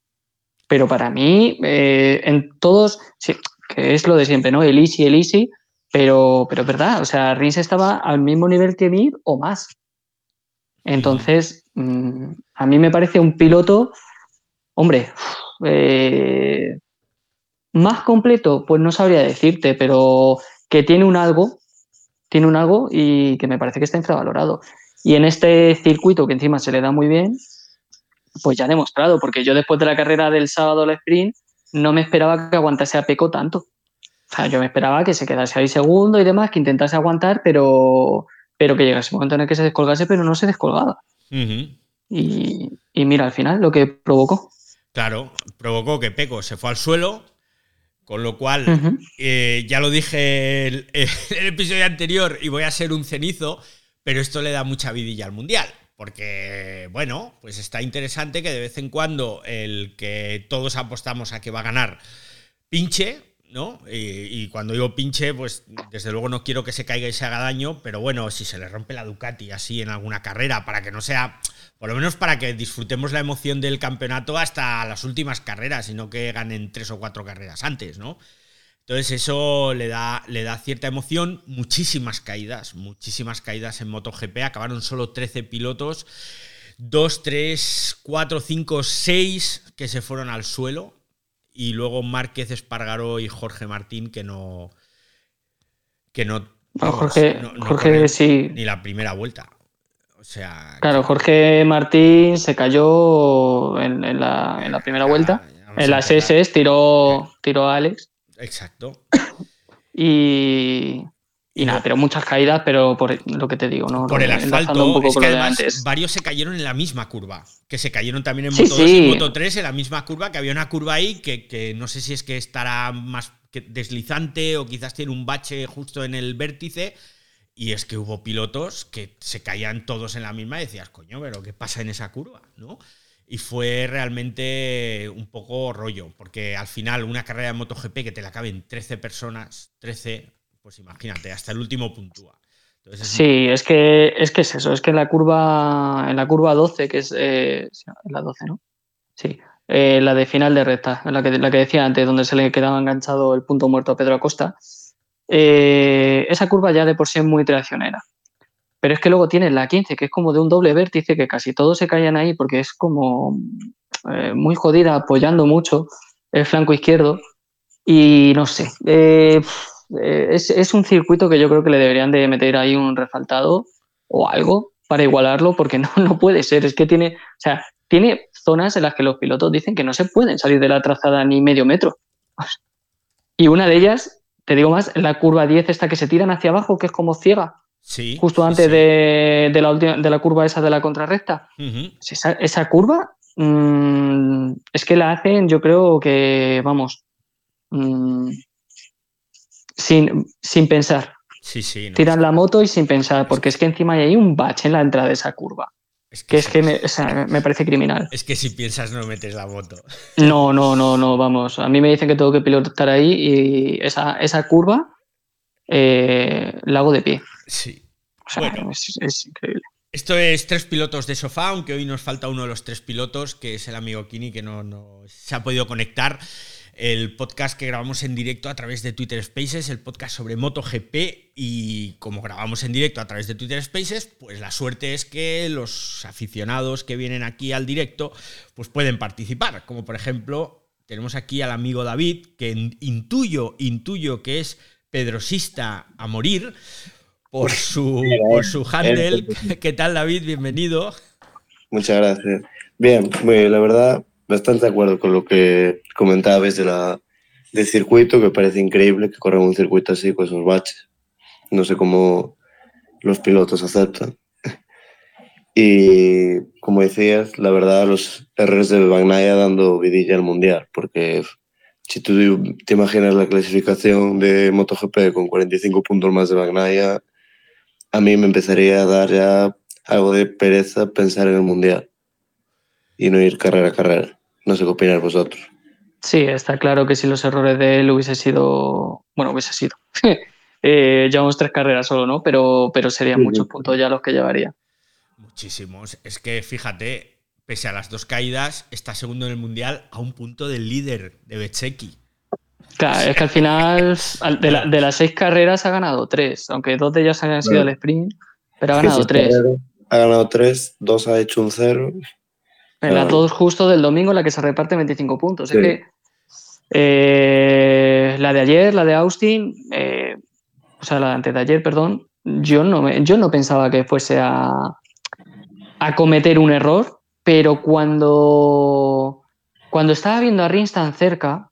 Pero para mí, eh, en todos, sí, que es lo de siempre, ¿no? El easy, el easy, pero, pero es verdad, o sea, Rins estaba al mismo nivel que Mir o más. Entonces, mm, a mí me parece un piloto, hombre, eh, más completo, pues no sabría decirte, pero que tiene un algo, tiene un algo y que me parece que está infravalorado. Y en este circuito que encima se le da muy bien, pues ya ha demostrado, porque yo después de la carrera del sábado al sprint no me esperaba que aguantase a Peco tanto. O sea, yo me esperaba que se quedase ahí segundo y demás, que intentase aguantar, pero, pero que llegase un momento en el que se descolgase, pero no se descolgaba. y, y, mira, al final lo que provocó. Claro, provocó que Peco se fue al suelo, con lo cual, eh, ya lo dije en el, el, episodio anterior y voy a ser un cenizo, pero esto le da mucha vidilla al Mundial. Porque, bueno, pues está interesante que de vez en cuando el que todos apostamos a que va a ganar pinche, ¿no? Y, cuando digo pinche, pues desde luego no quiero que se caiga y se haga daño, pero bueno, si se le rompe la Ducati así en alguna carrera, para que no sea, por lo menos para que disfrutemos la emoción del campeonato hasta las últimas carreras, y no que ganen tres o cuatro carreras antes, ¿no? Entonces eso le da, le da cierta emoción, muchísimas caídas, muchísimas caídas en MotoGP, acabaron solo 13 pilotos, 2, 3, 4, 5, 6 que se fueron al suelo, y luego Márquez Espargaró y Jorge Martín que no que no, Jorge, Jorge sí. ni la primera vuelta. O sea claro Jorge Martín se cayó en, la, primera vuelta. en las SS tiró tiró a Alex exacto y y nada, pero muchas caídas, pero por lo que te digo, ¿no? Por el asfalto, es que además varios se cayeron en la misma curva, que se cayeron también en Moto 2 y Moto 3 en la misma curva, que había una curva ahí que, no sé si es que estará más deslizante o quizás tiene un bache justo en el vértice, y es que hubo pilotos que se caían todos en la misma y decías, coño, pero ¿qué pasa en esa curva? ¿no? Y fue realmente un poco rollo, porque al final una carrera de MotoGP que te la caben 13 personas, 13 pues imagínate, hasta el último puntúa. sí, es que, es que es eso, es que en la curva, en la curva 12, que es eh, la 12, ¿no? Sí, eh, la de final de recta, la que, la que decía antes, donde se le quedaba enganchado el punto muerto a Pedro Acosta, eh, esa curva ya de por sí es muy traicionera. Pero es que luego tienes la 15, que es como de un doble vértice, que casi todos se caían ahí porque es como muy jodida, apoyando mucho el flanco izquierdo. Y no sé, eh, es, un circuito que yo creo que le deberían de meter ahí un refaltado o algo para igualarlo, porque no, no puede ser. Es que tiene, o sea, tiene zonas en las que los pilotos dicen que no se pueden salir de la trazada ni medio metro. Y una de ellas, te digo más, la curva 10 esta que se tiran hacia abajo, que es como ciega. Sí. Justo antes De, la última, de la curva esa de la contrarrecta. esa, curva mm, es que la hacen, yo creo que, vamos, mm, sin, sin pensar. Sí, sí. Tiran la moto y sin pensar, porque es que encima hay un bache en la entrada de esa curva. Es que, es que me, parece criminal. Es que si piensas no metes la moto. No, no, no, no, vamos. A mí me dicen que tengo que pilotar ahí y esa, esa curva eh, la hago de pie. Sí. bueno, es, increíble. Esto es tres pilotos de sofá, aunque hoy nos falta uno de los tres pilotos, que es el amigo Kini, que no, no se ha podido conectar el podcast que grabamos en directo a través de Twitter Spaces, el podcast sobre MotoGP y como grabamos en directo a través de Twitter Spaces, pues la suerte es que los aficionados que vienen aquí al directo pues pueden participar, como por ejemplo tenemos aquí al amigo David, que intuyo, intuyo que es pedrosista a morir por su, por su handle. ¿Qué tal David? Bienvenido. Muchas gracias. Bien, la verdad bastante de acuerdo con lo que comentabas de la, del circuito, que parece increíble que corran un circuito así con esos baches. No sé cómo los pilotos aceptan. Y como decías, la verdad, los errores del Bagnaia dando vidilla al mundial, porque si tú te imaginas la clasificación de MotoGP con 45 puntos más de Bagnaia, a mí me empezaría a dar ya algo de pereza pensar en el mundial y no ir carrera a carrera. No sé qué opináis vosotros. Sí, está claro que si los errores de él hubiese sido, bueno, hubiese sido, eh, llevamos tres carreras solo, ¿no? Pero, pero serían muchos puntos ya los que llevaría. Muchísimos. Es que fíjate, pese a las dos caídas, está segundo en el Mundial a un punto del líder de Becheki. Claro, es que al final de, las seis carreras ha ganado tres, aunque dos de ellas hayan sido el sprint, pero ha ganado tres. Ha ganado tres, dos ha hecho un cero. En las dos justo del domingo, en la que se reparte 25 puntos. Es que Eh, la de ayer, la de Austin, eh, o sea, la de antes de ayer, perdón, yo no, me- yo no pensaba que fuese a, a cometer un error, pero cuando, cuando estaba viendo a Rins tan cerca,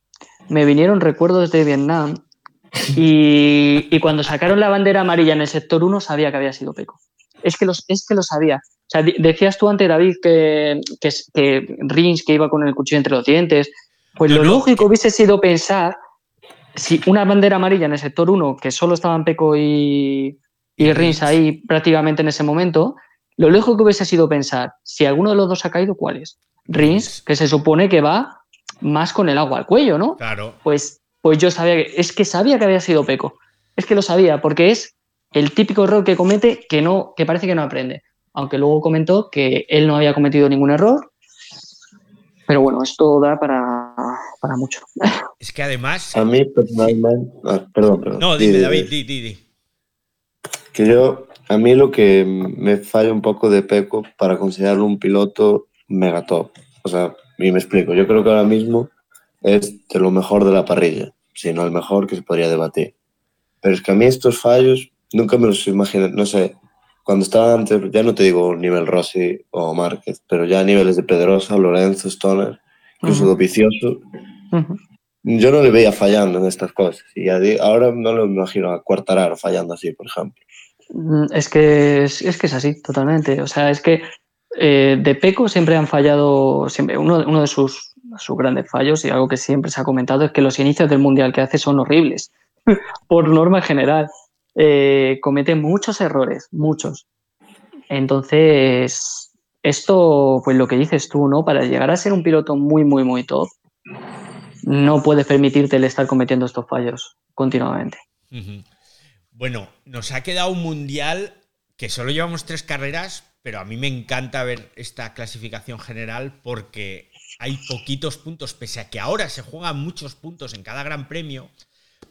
me vinieron recuerdos de Vietnam y, y cuando sacaron la bandera amarilla en el sector 1 sabía que había sido Peco. Es que, los, es que lo sabía. O sea, decías tú antes, David, que, que, que Rins que iba con el cuchillo entre los dientes. Pues No, lo no, lógico hubiese sido pensar si una bandera amarilla en el sector 1, que solo estaban Peco y, y Rins Rins. ahí prácticamente en ese momento, lo lógico que hubiese sido pensar si alguno de los dos ha caído, ¿cuál es? Rins, que se supone que va más con el agua al cuello, ¿no? Claro. Pues, pues yo sabía que, es que sabía que había sido Peco. Es que lo sabía, porque es el típico error que comete que no, que parece que no aprende. Aunque luego comentó que él no había cometido ningún error. Pero bueno, esto da para, para mucho. Es que además. A mí personalmente. ah, perdón, perdón. No, Di, dime, di, David, di. di, di, di. Que yo, a mí lo que me falla un poco de Peco para considerarlo un piloto mega top. O sea, y me explico. Yo creo que ahora mismo es de lo mejor de la parrilla, si no el mejor que se podría debatir. Pero es que a mí estos fallos nunca me los imaginé, no sé, cuando estaba antes, ya no te digo nivel Rossi o Márquez, pero ya a niveles de Pedrosa, Lorenzo, Stoner, incluso Ujú. Dovizioso, Ujú. yo no le veía fallando en estas cosas. Y ahora no lo imagino a Cuartararo fallando así, por ejemplo. Mm, Es que es, es que es así, totalmente. O sea, es que eh, de Peco siempre han fallado, siempre, uno, de sus, grandes fallos y algo que siempre se ha comentado es que los inicios del Mundial que hace son horribles, por norma general. Eh, comete muchos errores, muchos. Entonces, esto, pues lo que dices tú, ¿no? Para llegar a ser un piloto muy, muy, muy top, no puedes permitirte el estar cometiendo estos fallos continuamente. Bueno, nos ha quedado un mundial que solo llevamos tres carreras, pero a mí me encanta ver esta clasificación general porque hay poquitos puntos, pese a que ahora se juegan muchos puntos en cada gran premio.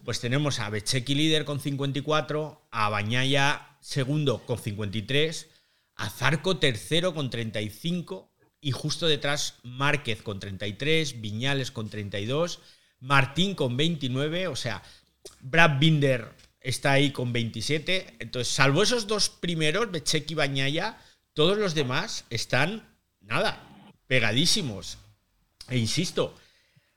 Pues tenemos a Bececchi líder con 54, a Bañaya segundo con 53, a Zarco tercero con 35 y justo detrás Márquez con 33, Viñales con 32, Martín con 29, o sea, Brad Binder está ahí con 27. Entonces, salvo esos dos primeros, Bececchi y Bañaya, todos los demás están, nada, pegadísimos. E insisto,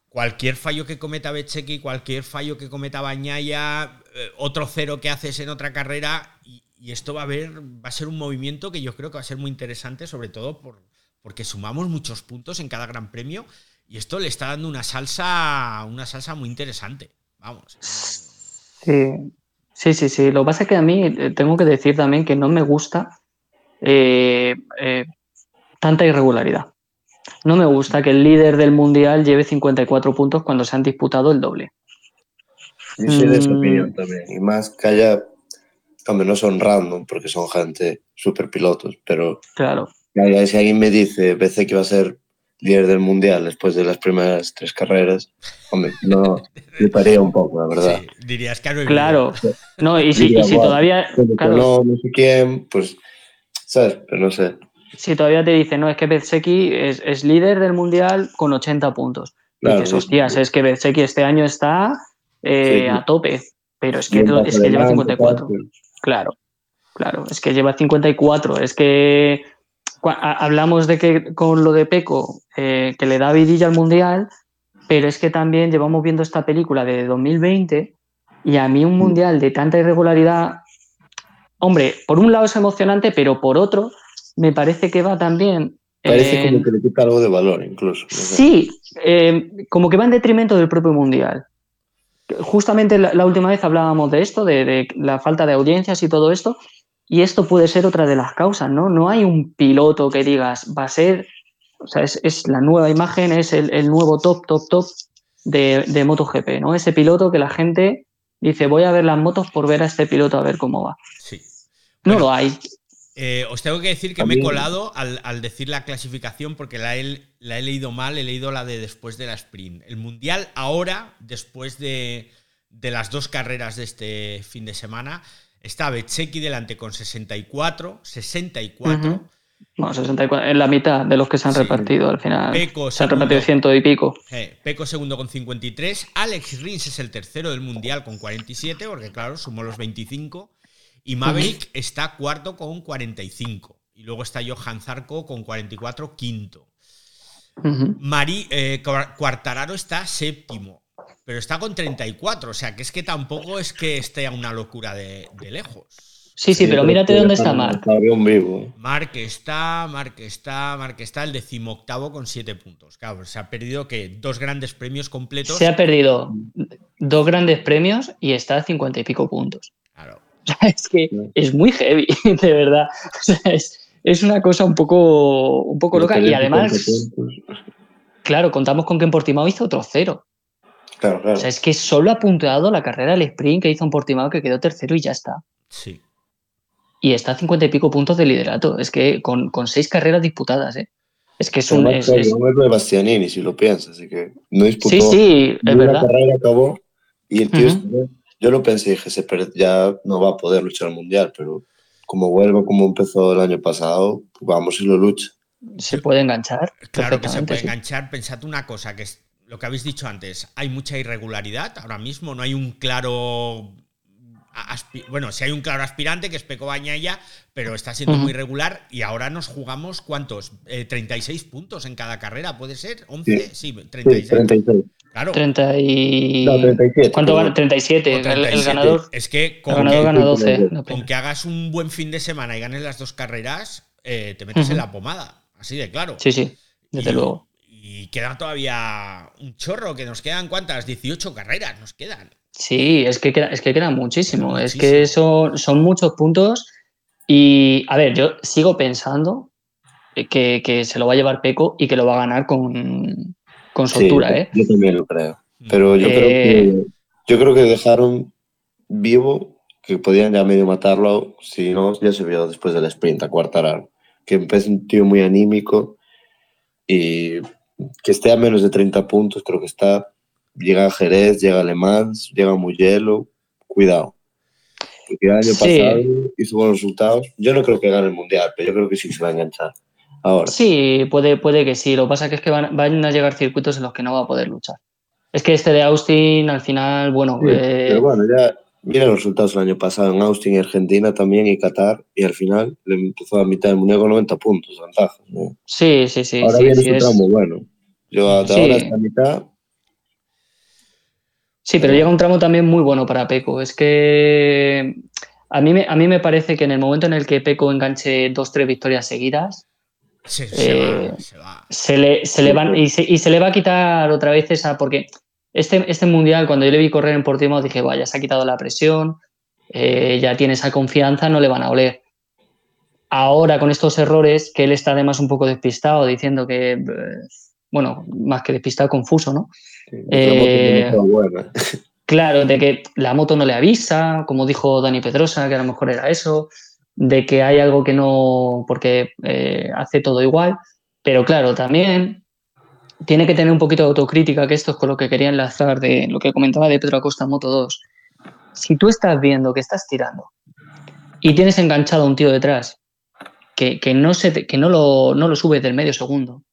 cualquier fallo que cometa Bececchi, cualquier fallo que cometa Bañaya, eh, otro cero que haces en otra carrera, y, esto va a, haber, va a ser un movimiento que yo creo que va a ser muy interesante, sobre todo por, porque sumamos muchos puntos en cada gran premio, y esto le está dando una salsa, una salsa muy interesante. Vamos. Sí, sí, sí, sí. Lo que pasa es que a mí eh, tengo que decir también que no me gusta eh, eh, tanta irregularidad. No me gusta que el líder del mundial lleve 54 puntos cuando se han disputado el doble. Yo soy de esa Mm. opinión también. Y más que haya, hombre, no son random porque son gente super pilotos, pero Claro. haya- si alguien me dice, BC que va a ser líder del mundial después de las primeras tres carreras, hombre, no, fliparía un poco, la verdad. Sí, dirías que no Claro. No, y si, Diría, y si "Guau, todavía, que claro, no, no sé quién, pues, ¿sabes? Pero no sé. si todavía te dicen, no, es que Bezzecchi es, es líder del mundial con 80 puntos. Claro, dices, hostias, es que Bezzecchi este año está eh, Sí, a tope. Pero es Y que, es que lleva adelante, 54. tal, Claro, claro, es que lleva 54. Es que hablamos de que con lo de Peco, eh, que le da vidilla al Mundial, pero es que también llevamos viendo esta película de 2020 y a mí un Mundial de tanta irregularidad, hombre, por un lado es emocionante, pero por otro me parece que va también... Parece en- como que le quita algo de valor, incluso. no. Sí, eh, como que va en detrimento del propio mundial. Justamente la, la última vez hablábamos de esto, de, de la falta de audiencias y todo esto, y esto puede ser otra de las causas, ¿no? No hay un piloto que digas, va a ser, o sea, es, es la nueva imagen, es el, el nuevo top, top, top de, de MotoGP, ¿no? Ese piloto que la gente dice, voy a ver las motos por ver a este piloto a ver cómo va. Sí. No Bueno, lo hay. eh, os tengo que decir que me he colado al, al decir la clasificación porque la he, la he leído mal, he leído la de después de la sprint. El mundial ahora, después de, de las dos carreras de este fin de semana, está Bececchi delante con 64, 64. Ujú. bueno, 64, en la mitad de los que se han Sí. repartido al final. Peco, se han segundo. repartido ciento y pico. Eh, Peco segundo con 53. Alex Rins es el tercero del mundial con 47, porque claro, sumó los 25. Y Maverick está cuarto con 45. Y luego está Johan Zarco con 44, quinto. Ujú. Mari, eh, Cuar- Quartararo está séptimo, pero está con 34. O sea, que es que tampoco es que esté a una locura de, de lejos. Sí, sí, pero mírate dónde está vivo. Mark está, Mark está, Mark está el decimoctavo con 7 puntos. Claro, se ha perdido que dos grandes premios completos. Se ha perdido dos grandes premios y está a 50 y pico puntos. O sea, es que es muy heavy, de verdad. O sea, es, es una cosa un poco, un poco loca. Y además, claro, contamos con que en Portimao hizo otro cero. Claro, claro. O sea, es que solo ha puntuado la carrera del sprint que hizo en Portimao, que quedó tercero y ya está. Sí. Y está a 50 y pico puntos de liderato. Es que con, con seis carreras disputadas, ¿eh? Es que es un. Es- es- no es de Bastianini, si lo piensas, así que no disputó. sí, sí, es verdad. La carrera acabó y el tío, estuvo- yo lo pensé, dije, se ya no va a poder luchar al mundial, pero como vuelve como empezó el año pasado, pues vamos y lo lucha. Se puede enganchar. Claro que se puede sí. enganchar. Pensad una cosa, que es lo que habéis dicho antes. Hay mucha irregularidad ahora mismo, no hay un claro. Bueno, sí hay un claro aspirante que es Peco Bañaya, pero está siendo muy regular y ahora nos jugamos ¿cuántos? Eh, 36 puntos en cada carrera, ¿puede ser? ¿11? Sí, Sí, 36. 36. Claro. 30 y... No, 37. ¿Cuánto gana? 37. o El- El, 37. ganador, Es que el con, ganador que, gana sí, 12. sí. no, con que hagas un buen fin de semana y ganes las dos carreras, eh, te metes en la pomada. Así de claro. Sí, sí, desde Y- luego. Y queda todavía un chorro, que nos quedan cuántas, 18 carreras nos quedan. Sí, es que queda, es que queda muchísimo. Es que son, son muchos puntos. Y, a ver, yo sigo pensando que, que se lo va a llevar Peco y que lo va a ganar con, con Sí, soltura, ¿eh? Yo también lo creo. Pero yo, Eh, creo que, yo creo que dejaron vivo que podían ya medio matarlo. Si no, ya se vio después del sprint a Quartararo. Que es un tío muy anímico y que esté a menos de 30 puntos, creo que está. Llega a Jerez, llega a Le Mans, llega a Mugello. Cuidado. Porque el año Sí. pasado hizo buenos resultados. Yo no creo que gane el mundial, pero yo creo que sí se va a enganchar. Ahora. Sí, puede, puede que sí. Lo que pasa que es que van, van a llegar circuitos en los que no va a poder luchar. Es que este de Austin, al final, bueno, Sí, eh, pero bueno, ya mira los resultados el año pasado en Austin y Argentina también y Qatar y al final le empezó a mitad del mundial con 90 puntos de ventaja. ¿no? sí, sí, sí. ahora sí, viene sí, es- tramo bueno. Yo hasta Sí. ahora esta mitad, Sí, pero llega un tramo también muy bueno para Peco. Es que a mí, me, a mí me parece que en el momento en el que Peco enganche dos, tres victorias seguidas, Se, se Eh, va, se va. se le, se le van, y, se, y se le va a quitar otra vez esa, porque este, este mundial, cuando yo le vi correr en Portimao, dije, vaya, se ha quitado la presión, eh, ya tiene esa confianza, no le van a oler. Ahora, con estos errores, que él está además un poco despistado, diciendo que, eh, bueno, más que despistado, confuso, ¿no? sí, Eh. Claro, de que la moto no le avisa, como dijo Dani Pedrosa, que a lo mejor era eso, de que hay algo que no, porque eh, hace todo igual, pero claro, también tiene que tener un poquito de autocrítica, que esto es con lo que quería enlazar de lo que comentaba de Pedro Acosta Moto 2. Si tú estás viendo que estás tirando y tienes enganchado a un tío detrás que, que no, se te- que no, lo, no lo sube del medio segundo,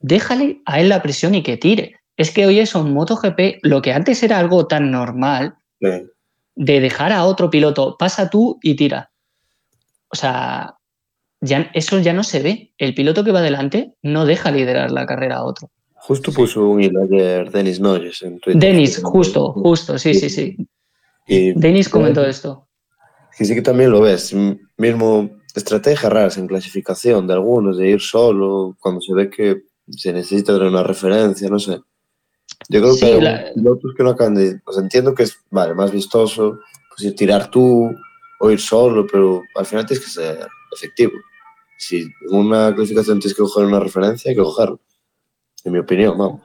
déjale a él la presión y que tire. Es que hoy eso en MotoGP, lo que antes era algo tan normal Sí. de dejar a otro piloto, pasa tú y tira. O sea, ya, eso ya no se ve. El piloto que va adelante no deja liderar la carrera a otro. Justo puso un hilo ayer Denis Noyes en Twitter. Denis, justo, justo, sí, sí, sí. Y Denis comentó esto. que sí que también lo ves. Mismo estrategias raras en clasificación de algunos, de ir solo, cuando se ve que se necesita tener una referencia, no sé. Yo creo Sí, que hay la- pilotos que no acaban de... Sea, entiendo que es, vale, más vistoso, pues ir tirar tú o ir solo, pero al final tienes que ser efectivo. Si en una clasificación tienes que coger una referencia, hay que cogerlo. En mi opinión, vamos.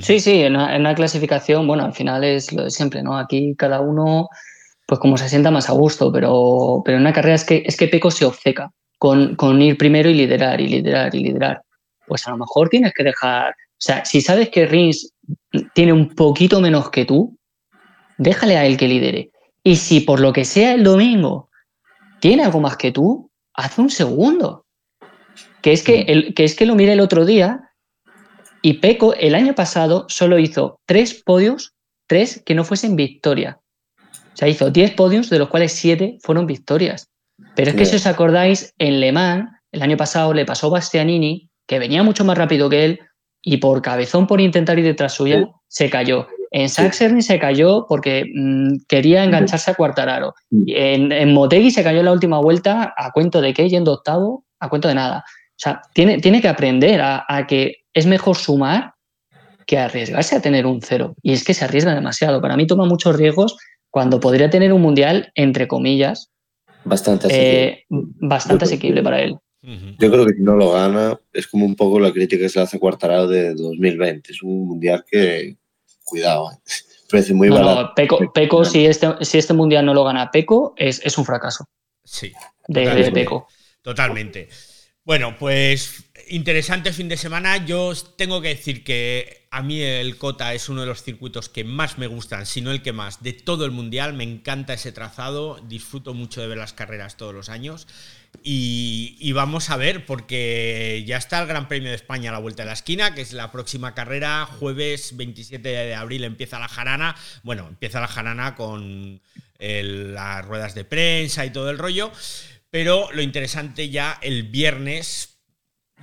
Sí, sí, en una, en una clasificación, bueno, al final es lo de siempre, ¿no? Aquí cada uno, pues como se sienta más a gusto, pero, pero en una carrera es que, es que Peco se obceca con, con ir primero y liderar, y liderar, y liderar. Pues a lo mejor tienes que dejar, o sea, si sabes que Rins tiene un poquito menos que tú, déjale a él que lidere. Y si por lo que sea el domingo tiene algo más que tú, haz un segundo. que es que, el, que es que lo miré el otro día y Peco el año pasado solo hizo tres podios, tres que no fuesen victoria. O sea, hizo 10 podios, de los cuales 7 fueron victorias. Pero es que si os acordáis, en Le Mans, el año pasado le pasó Bastianini, que venía mucho más rápido que él, y por cabezón por intentar ir detrás suya, se cayó. En Saxerny se cayó porque mm, quería engancharse a Cuartararo. En, en Motegi se cayó en la última vuelta a cuento de que yendo octavo, a cuento de nada. O sea, tiene, tiene que aprender a, a, que es mejor sumar que arriesgarse a tener un cero. Y es que se arriesga demasiado. Para mí toma muchos riesgos cuando podría tener un mundial, entre comillas, bastante asequible, eh, bastante asequible para él. Yo creo que si no lo gana, es como un poco la crítica que se le hace a Cuartararo de 2020. Es un mundial que, cuidado, ¿eh? precio muy no, barato. No, Peco, Peco si, este, si este mundial no lo gana Peco, es, es un fracaso. Sí. De, de Peco. Totalmente. Bueno, pues interesante fin de semana. Yo tengo que decir que a mí el Cota es uno de los circuitos que más me gustan, si no el que más, de todo el mundial. Me encanta ese trazado, disfruto mucho de ver las carreras todos los años. Y, y, vamos a ver, porque ya está el Gran Premio de España a la vuelta de la esquina, que es la próxima carrera, jueves 27 de abril empieza la jarana. Bueno, empieza la jarana con el, las ruedas de prensa y todo el rollo. Pero lo interesante ya el viernes,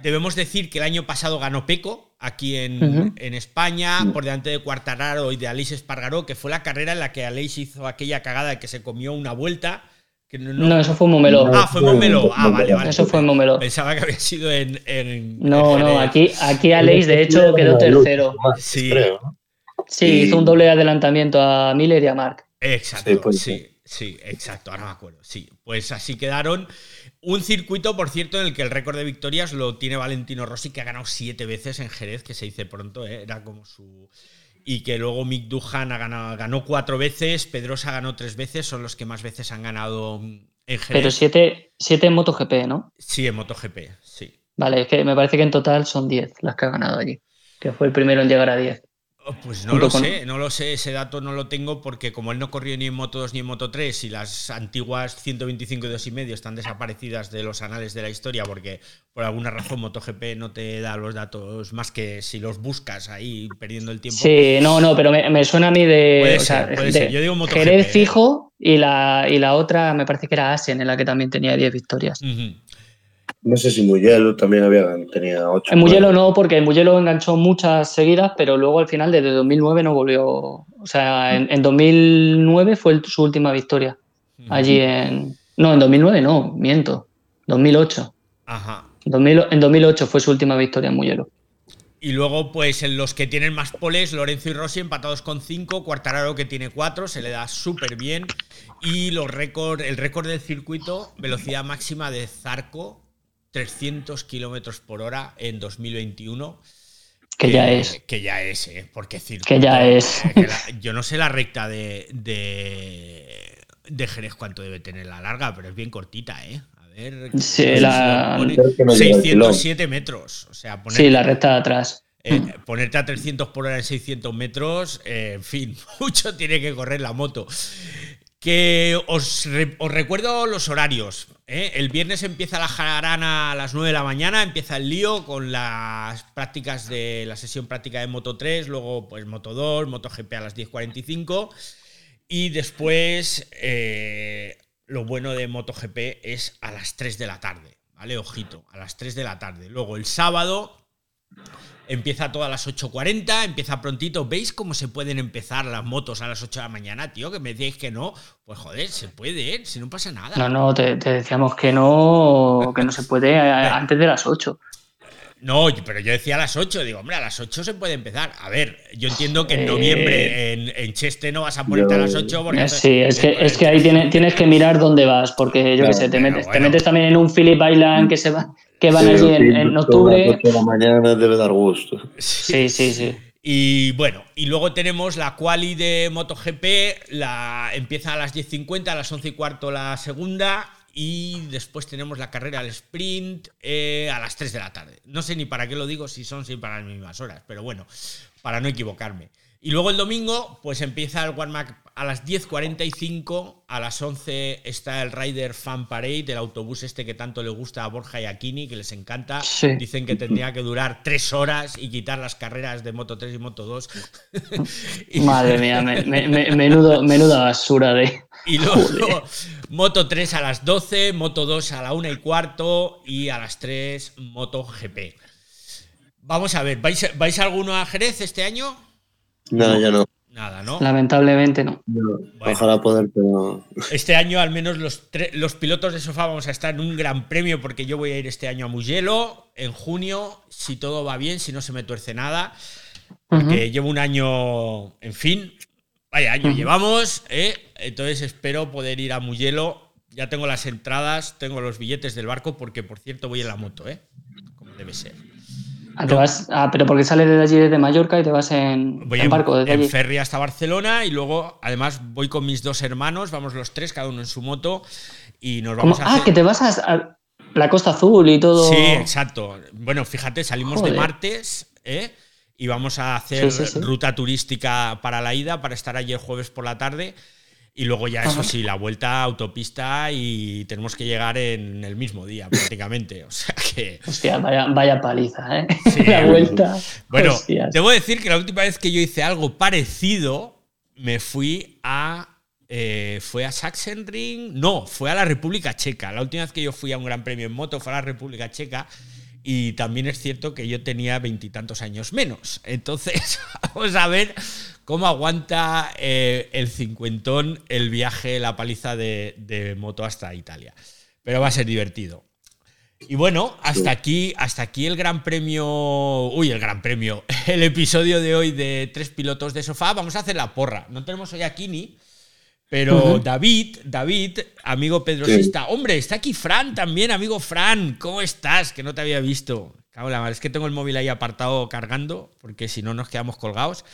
debemos decir que el año pasado ganó Peco aquí en, uh -huh. en España, por delante de Cuartararo y de Aleix Espargaró, que fue la carrera en la que Aleix hizo aquella cagada de que se comió una vuelta. Que no, no, no, eso fue Momelo. Ah, fue Momelo. Ah, vale, vale. Eso fue Momelo. Pensaba que había sido en. en no, en no, aquí, aquí Aleix de hecho quedó tercero. Sí, sí, hizo un doble adelantamiento a Miller y a Mark. Exacto, sí. Pues, sí. Sí, exacto, ahora me acuerdo. Sí, pues así quedaron. Un circuito, por cierto, en el que el récord de victorias lo tiene Valentino Rossi, que ha ganado siete veces en Jerez, que se dice pronto, ¿eh? era como su. Y que luego Mick Duhan ha ganado, ganó cuatro veces, Pedrosa ganó tres veces, son los que más veces han ganado en Jerez. Pero siete, siete en MotoGP, ¿no? Sí, en MotoGP, sí. Vale, es que me parece que en total son diez las que ha ganado allí, que fue el primero en llegar a diez. Pues no lo con... sé, no lo sé, ese dato no lo tengo porque como él no corrió ni en Moto 2 ni en Moto 3 y las antiguas 125 y 2 y medio están desaparecidas de los anales de la historia porque por alguna razón MotoGP no te da los datos más que si los buscas ahí perdiendo el tiempo. Sí, no, no, pero me, me suena a mí de, puede o sea, ser, puede de ser. Yo digo MotoGP. Jerez fijo y la, y la otra me parece que era Asen en la que también tenía 10 victorias. Uh -huh. No sé si Mugello también había, tenía 8. En Mugello no, porque en Mugello enganchó muchas seguidas, pero luego al final desde 2009 no volvió. O sea, en, en 2009 fue el, su última victoria. Allí en. No, en 2009 no, miento. 2008. Ajá. 2000, en 2008 fue su última victoria en Mugello. Y luego, pues en los que tienen más poles, Lorenzo y Rossi empatados con 5, Cuartararo que tiene 4, se le da súper bien. Y los récord, el récord del circuito, velocidad máxima de Zarco, 300 kilómetros por hora en 2021. Que, que, ya es. Que ya es, ¿eh? Porque circuito, Que ya es. Eh, que la, yo no sé la recta de, de, de, Jerez cuánto debe tener la larga, pero es bien cortita, ¿eh? A ver. Sí, la... Pone 607 metros. O sea, ponerte, sí, la recta de atrás. Eh, ponerte a 300 por hora en 600 metros, eh, en fin, mucho tiene que correr la moto. Que os, re, os recuerdo los horarios. ¿Eh? El viernes empieza la jarana a las 9 de la mañana, empieza el lío con las prácticas de la sesión práctica de Moto 3, luego pues Moto 2, Moto GP a las 10.45 y después eh, lo bueno de MotoGP es a las 3 de la tarde, ¿vale? Ojito, a las 3 de la tarde. Luego el sábado Empieza todo a las 8.40, empieza prontito. ¿Veis cómo se pueden empezar las motos a las 8 de la mañana, tío? Que me decís que no. Pues joder, se puede, ¿eh? si no pasa nada. No, no, te, te, decíamos que no, que no se puede antes de las 8. No, pero yo decía a las 8, digo, hombre, a las 8 se puede empezar. A ver, yo entiendo que en noviembre en, en Cheste no vas a ponerte yo, a las 8 porque... Sí, es que, es que ahí tiene, tienes que mirar dónde vas, porque yo qué sé, te metes, bueno. te metes también en un Philip Island que se va que van allí en, en octubre. A las 8 de la mañana debe dar gusto. Sí, sí, sí. Y bueno, y luego tenemos la quali de MotoGP, la, empieza a las 10.50, a las 11 y cuarto la segunda, y después tenemos la carrera al sprint eh, a las 3 de la tarde. No sé ni para qué lo digo si son siempre para las mismas horas, pero bueno, para no equivocarme. Y luego el domingo, pues empieza el warm-up a las 10.45, a las 11 está el Rider Fan Parade, el autobús este que tanto le gusta a Borja y a Kini, que les encanta. Sí. Dicen que tendría que durar tres horas y quitar las carreras de Moto 3 y Moto 2. Y- Madre mía, me- me- me- menudo, menuda basura de. Y luego Moto 3 a las 12, Moto 2 a la 1 y cuarto y a las 3 Moto GP. Vamos a ver, ¿vais, ¿vais alguno a Jerez este año? No, ya no. Nada, ¿no? Lamentablemente no. No, Bueno. Ojalá poder, pero Este año al menos los, los pilotos de sofá vamos a estar en un gran premio porque yo voy a ir este año a Mugello en junio, si todo va bien, si no se me tuerce nada, Ujú. que llevo un año, en fin, vaya año llevamos, ¿eh? entonces espero poder ir a Mugello, ya tengo las entradas, tengo los billetes del barco porque por cierto voy en la moto, ¿eh? como debe ser. Ah, te vas, ah, pero porque sales de allí desde Mallorca y te vas en, Voy en barco desde en allí. ferry hasta Barcelona y luego además voy con mis dos hermanos, vamos los tres, cada uno en su moto y nos ¿Cómo? vamos a Ah, hacer... que te vas a, a la Costa Azul y todo. Sí, exacto. Bueno, fíjate, salimos de martes ¿eh? y vamos a hacer Sí, sí, sí. ruta turística para la ida, para estar allí el jueves por la tarde. Y luego ya, eso sí, la vuelta a autopista y tenemos que llegar en el mismo día prácticamente. O sea que... Hostia, vaya, vaya paliza, ¿eh? Sí. la vuelta. Bueno, Hostias. debo decir que la última vez que yo hice algo parecido, me fui a. eh, ¿Fue a Sachsenring? No, fue a la República Checa. La última vez que yo fui a un gran premio en moto fue a la República Checa. Y también es cierto que yo tenía veintitantos años menos. Entonces, vamos a ver cómo aguanta eh, el cincuentón el viaje, la paliza de, de moto hasta Italia. Pero va a ser divertido. Y bueno, hasta aquí, hasta aquí el gran premio. Uy, el gran premio. El episodio de hoy de tres pilotos de sofá. Vamos a hacer la porra. No tenemos hoy a Kini, pero. David, David, amigo pedrosista. Hombre, está aquí Fran también, amigo Fran. ¿Cómo estás? Que no te había visto. Cago en la madre, es que tengo el móvil ahí apartado cargando, porque si no nos quedamos colgados.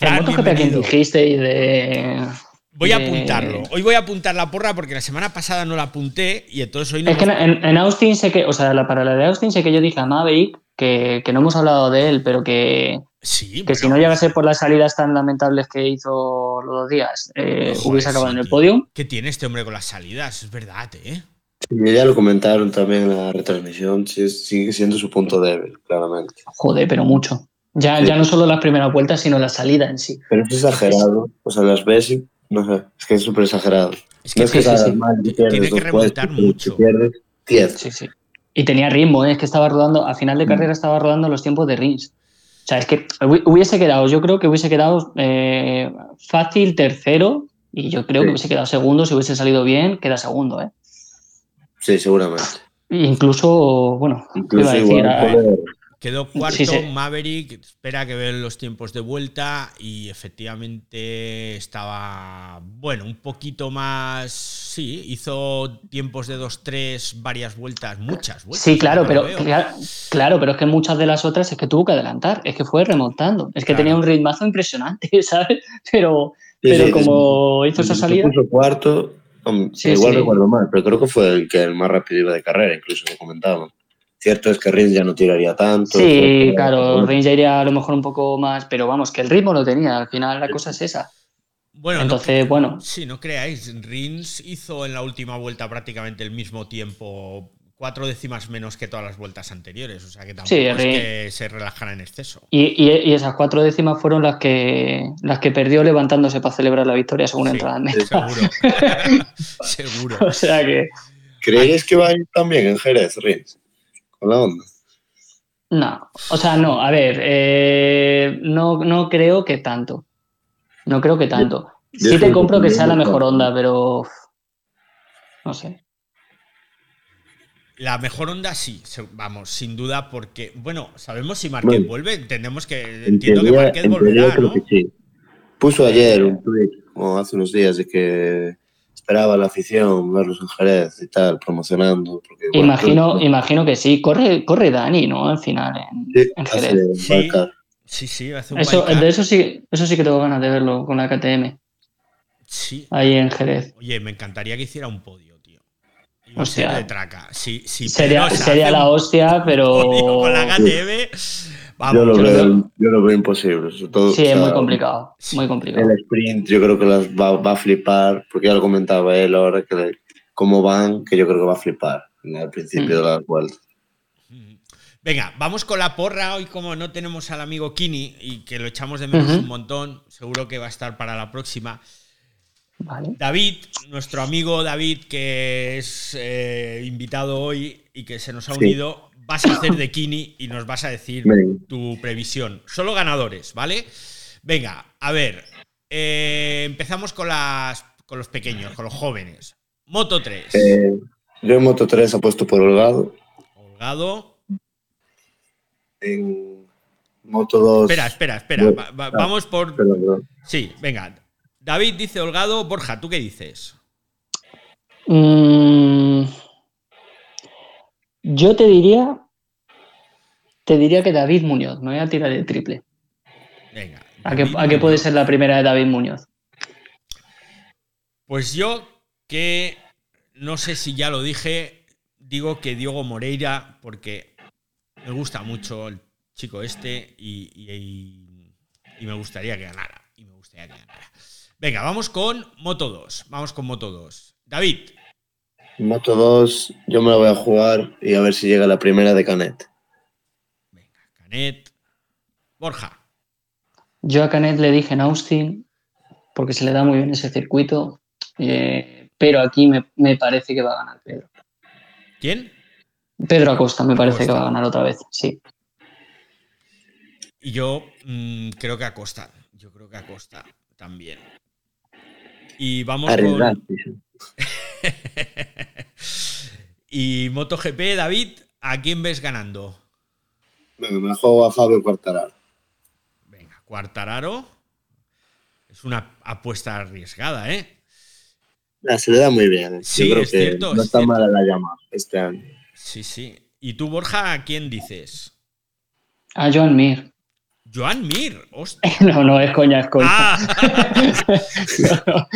El Fran, MotoGP a quien bienvenido. dijiste y de. Voy a de- apuntarlo. Hoy voy a apuntar la porra porque la semana pasada no la apunté y entonces hoy no Es que en, en Austin sé que, o sea, la, para la de Austin sé que yo dije a Maverick que, que no hemos hablado de él, pero que, Sí, que si no llegase por las salidas tan lamentables que hizo los dos días, eh, hubiese acabado sí, en el podio. ¿Qué tiene este hombre con las salidas? Es verdad, ¿eh? Y ya lo comentaron también en la retransmisión, sí, sigue siendo su punto débil, claramente. Joder, pero mucho. Ya, Sí. ya no solo las primeras vueltas, sino la salida en sí. Pero es exagerado, o sea, las ves y, no sé, es que es súper exagerado. Es no es que sí, sí, mal y Tiene pierdes que remontar mucho. pierdes 10. Sí, sí. Y tenía ritmo, ¿eh? es que estaba rodando, a final de Mm. carrera estaba rodando los tiempos de Rins. O sea, es que hubi- hubiese quedado, yo creo que hubiese quedado eh, fácil tercero y yo creo Sí. que hubiese quedado segundo, si hubiese salido bien, queda segundo, ¿eh? Sí, seguramente. Incluso, bueno, ¿qué Incluso iba a decir? igual poder- Quedó cuarto Sí, sí. Maverick, espera que vean los tiempos de vuelta y efectivamente estaba, bueno, un poquito más, sí, hizo tiempos de 2-3 varias vueltas, muchas vueltas. Sí, claro, pero lo claro, claro, pero es que muchas de las otras es que tuvo que adelantar, es que fue remontando, es que Claro. tenía un ritmazo impresionante, ¿sabes? Pero, pero sí, como hizo esa salida, puso cuarto, igual sí. recuerdo mal, pero creo que fue el que el más rápido iba de carrera, incluso que comentaban. Cierto es que Rins ya no tiraría tanto. sí, cierto- claro, Rins ya iría a lo mejor un poco más, pero vamos, que el ritmo lo tenía, al final la cosa es esa. Bueno, no Entonces, bueno. Sí, no creáis, Rins hizo en la última vuelta prácticamente el mismo tiempo, cuatro décimas menos que todas las vueltas anteriores, o sea que tampoco Sí, es Rins- que se relajara en exceso. Y, y- y esas cuatro décimas fueron las que, las que perdió levantándose para celebrar la victoria según Sí, entrada en meta. Seguro. Seguro. O sea que, ¿Creéis que va a ir también en Jerez, Rins? La onda. no, o sea, no, a ver, eh, no, no creo que tanto. No creo que tanto. Sí te compro que sea la no mejor onda, pero no sé. La mejor onda sí, vamos, sin duda, porque, bueno, sabemos si Marquez Bueno, vuelve, entendemos que, En entiendo que Marquez volverá, creo ¿no? que sí. Puso ayer un tweet, como hace unos días, de que esperaba la afición verlos en Jerez y tal, promocionando. Porque, bueno, Imagino, imagino que sí. Corre, corre Dani, ¿no? Al final, en, sí, en Jerez. Sí. Sí, sí, hace un Eso, de eso sí, eso sí que tengo ganas de verlo con la KTM, Sí. ahí en Jerez. Oye, me encantaría que hiciera un podio, Hostia. ser de traca. Sí, sí, sería sería la hostia, pero. podio con la KTM. Vamos, yo, lo yo veo, veo- yo lo veo imposible. todo, Sí, o es muy complicado. Muy complicado. El sprint yo creo que las va, va a flipar, porque ya lo comentaba él ahora, que le- cómo van, que yo creo que va a flipar al principio de la vuelta. Venga, vamos con la porra. Hoy, como no tenemos al amigo Kini y que lo echamos de menos un montón, seguro que va a estar para la próxima. Vale. David, nuestro amigo David, que es eh, invitado hoy y que se nos ha Sí. unido, vas a hacer de Kini y nos vas a decir Venga. tu previsión. Solo ganadores, ¿vale? Venga, a ver. eh, empezamos con, las, con los pequeños, con los jóvenes. Moto 3. Eh, yo en Moto 3 apuesto por Holgado. Holgado. En Moto 2. Espera, espera, espera. Bueno, Va- va- vamos por. Perdón, perdón. Sí, venga. David dice Holgado. Borja, ¿tú qué dices? Mm, yo te diría. Te diría que David Muñoz. Me voy a tirar el triple. Venga. ¿A qué, David a qué puede ser la primera de David Muñoz? Pues yo, que no sé si ya lo dije, digo que Diego Moreira, porque me gusta mucho el chico este y, y- y me gustaría que ganara. Y me gustaría que ganara. Venga, vamos con Moto 2. Vamos con Moto 2. David, Moto 2 yo me la voy a jugar y a ver si llega la primera de Canet. venga, Canet. Borja, Yo a Canet le dije en Austin, porque se le da muy bien ese circuito, eh, pero aquí me, me parece que va a ganar Pedro. ¿quién? Pedro Acosta me parece Acosta. que va a ganar otra vez, sí. Y yo mm, creo que Acosta. Yo creo que Acosta también. Y vamos Arriesgar, con. y MotoGP, David, ¿a quién ves ganando? Venga, me juego a Fabio Quartararo. Venga, Cuartararo. Es una apuesta arriesgada, ¿eh? Ah, se le da muy bien. Sí, yo creo es que cierto, no es está cierto. mala la llama este año. Sí, sí. ¿Y tú, Borja, a quién dices? A Joan Mir. Joan Mir, hostia. No, no, es coña, es coña. ¡Ah!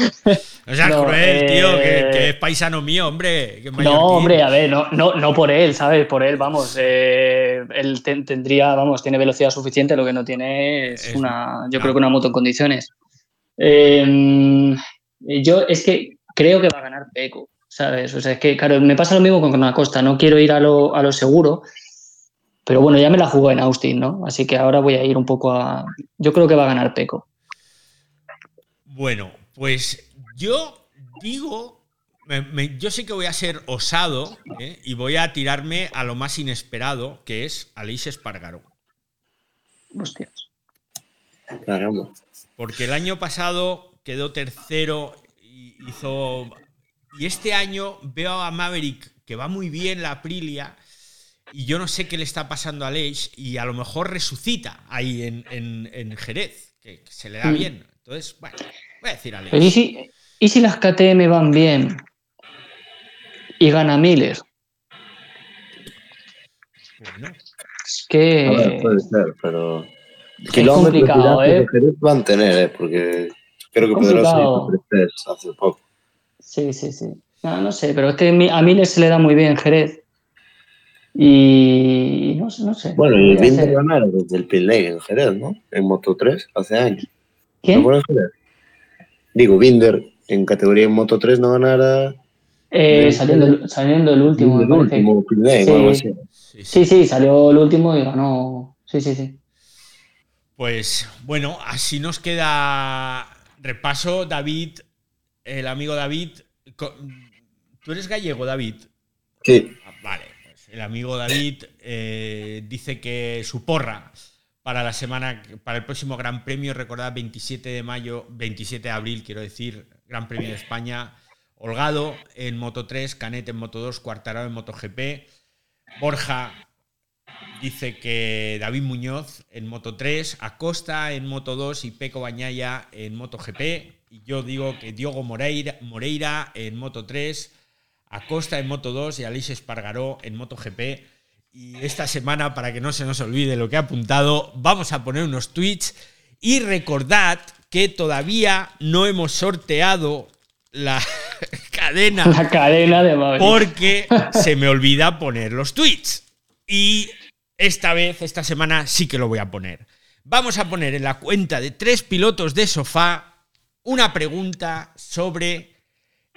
O sea, No, cruel, tío, que, eh, que es paisano mío, hombre. que No, hombre, a ver, no, no, no por él, ¿sabes? Por él, vamos, eh, él ten- tendría, vamos, tiene velocidad suficiente, lo que no tiene es Es- una, yo creo que una moto en condiciones. Eh, yo es que creo que va a ganar Peco, ¿sabes? O sea, es que, claro, me pasa lo mismo con Acosta, no quiero ir a lo, a lo seguro, pero bueno, ya me la jugó en Austin, ¿no? Así que ahora voy a ir un poco a... Yo creo que va a ganar Peco. Bueno, pues yo digo, me- me- yo sé que voy a ser osado ¿eh? y voy a tirarme a lo más inesperado, que es Aleix Espargaró. Hostias. Caramba. Porque el año pasado quedó tercero y hizo... Y este año veo a Maverick que va muy bien la Aprilia y yo no sé qué le está pasando a Aleix y a lo mejor resucita ahí en, en- en Jerez, que, que se le da Mm. bien. Entonces, bueno, voy a decir Aleix. Pero ¿y si, ¿y si las KTM van bien y gana Miller? Bueno, Es que... A ver, puede ser, pero. complicado, tiraje ¿eh? Jerez van a tener, ¿eh? Porque creo que Pedrosa Complicado. hace poco. Sí, sí, sí. No, no sé, pero es que a Miller se le da muy bien Jerez. Y no sé, no sé. Bueno, y ser. ganaron desde el pit lane en Jerez, ¿no? En Moto 3 hace años. ¿No ¿Quién? Jerez? Digo, Binder en categoría en Moto 3 no ganara. Eh, Binder. saliendo, saliendo el último, me el parece. último Sí. o algo así. sí, sí. Sí, sí, salió el último y ganó. Sí, sí, sí. Pues bueno, así nos queda repaso. David, el amigo David. ¿Tú eres gallego, David? Sí, Ah, Vale, el amigo David eh, dice que su porra para la semana, para el próximo Gran Premio, recordad 27 de mayo, 27 de abril, quiero decir, Gran Premio de España, Holgado en Moto 3, Canet en Moto 2, Cuartararo en MotoGP, Borja dice que David Muñoz en Moto 3, Acosta en Moto 2 y Peco Bañaya en MotoGP. Y yo digo que Diogo Moreira, Moreira en Moto 3, Acosta en Moto 2 y Aleix Espargaró en MotoGP. Y esta semana, para que no se nos olvide lo que he apuntado, vamos a poner unos tweets. Y recordad que todavía no hemos sorteado la cadena La cadena de porque se me olvida poner los tweets. Y esta vez, esta semana, sí que lo voy a poner. Vamos a poner en la cuenta de tres pilotos de sofá una pregunta sobre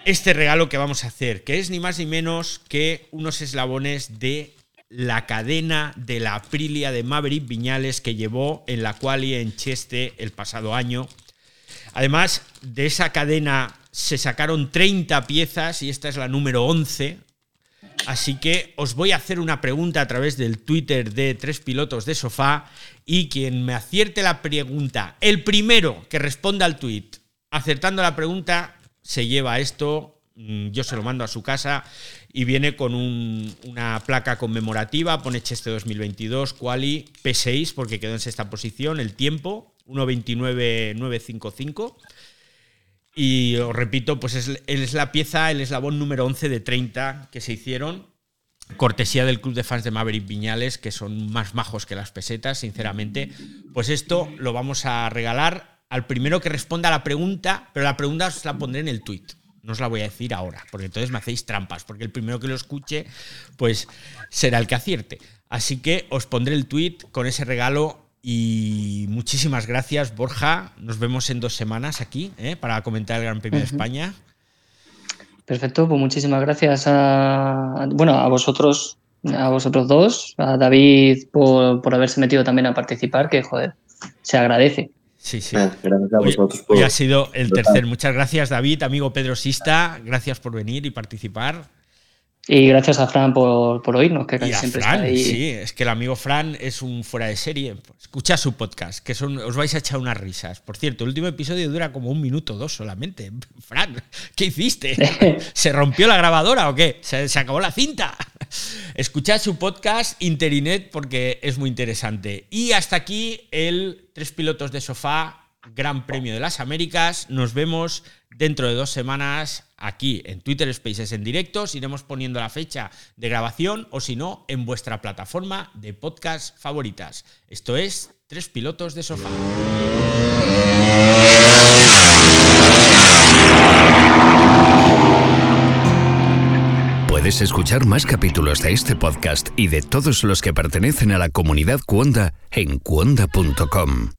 este regalo que vamos a hacer, que es ni más ni menos que unos eslabones de la cadena de la Aprilia de Maverick Viñales que llevó en la quali en Cheste el pasado año. Además, de esa cadena se sacaron 30 piezas y esta es la número 11. Así que os voy a hacer una pregunta a través del Twitter de Tres Pilotos de Sofá y quien me acierte la pregunta, el primero que responda al tweet acertando la pregunta, se lleva esto, mm, yo se lo mando a su casa y viene con una placa conmemorativa, pone Cheste 2022, Quali P6 porque quedó en sexta posición, el tiempo 1.29.955. Y os repito, pues es, es, la pieza, el eslabón número 11 de 30 que se hicieron. Cortesía del club de fans de Maverick Viñales, que son más majos que las pesetas, sinceramente. Pues esto lo vamos a regalar al primero que responda a la pregunta, pero la pregunta os la pondré en el tweet. No os la voy a decir ahora, porque entonces me hacéis trampas, porque el primero que lo escuche, pues será el que acierte. Así que os pondré el tweet con ese regalo y muchísimas gracias, Borja. Nos vemos en dos semanas aquí ¿eh? para comentar el Gran Premio de España. Perfecto, pues muchísimas gracias a, bueno, a vosotros, a vosotros dos, a David por, por haberse metido también a participar, que joder, se agradece. Sí, sí. Gracias a vosotros hoy, ha sido el tercer. Muchas gracias, David, amigo Pedro Sista. Gracias por venir y participar. Y gracias a Fran por, por oírnos, que casi siempre Fran, está ahí. Sí, es que el amigo Fran es un fuera de serie. Escucha su podcast, que son, os vais a echar unas risas. Por cierto, el último episodio dura como un minuto o dos solamente. Fran, ¿qué hiciste? ¿Se rompió la grabadora o qué? ¿Se, se acabó la cinta? Escuchad su podcast Interinet porque es muy interesante. Y hasta aquí el Tres Pilotos de Sofá, Gran Premio de las Américas. Nos vemos dentro de dos semanas aquí en Twitter Spaces en directos. Iremos poniendo la fecha de grabación o si no, en vuestra plataforma de podcast favoritas. Esto es Tres Pilotos de Sofá. Puedes escuchar más capítulos de este podcast y de todos los que pertenecen a la comunidad Cuonda en cuonda.com.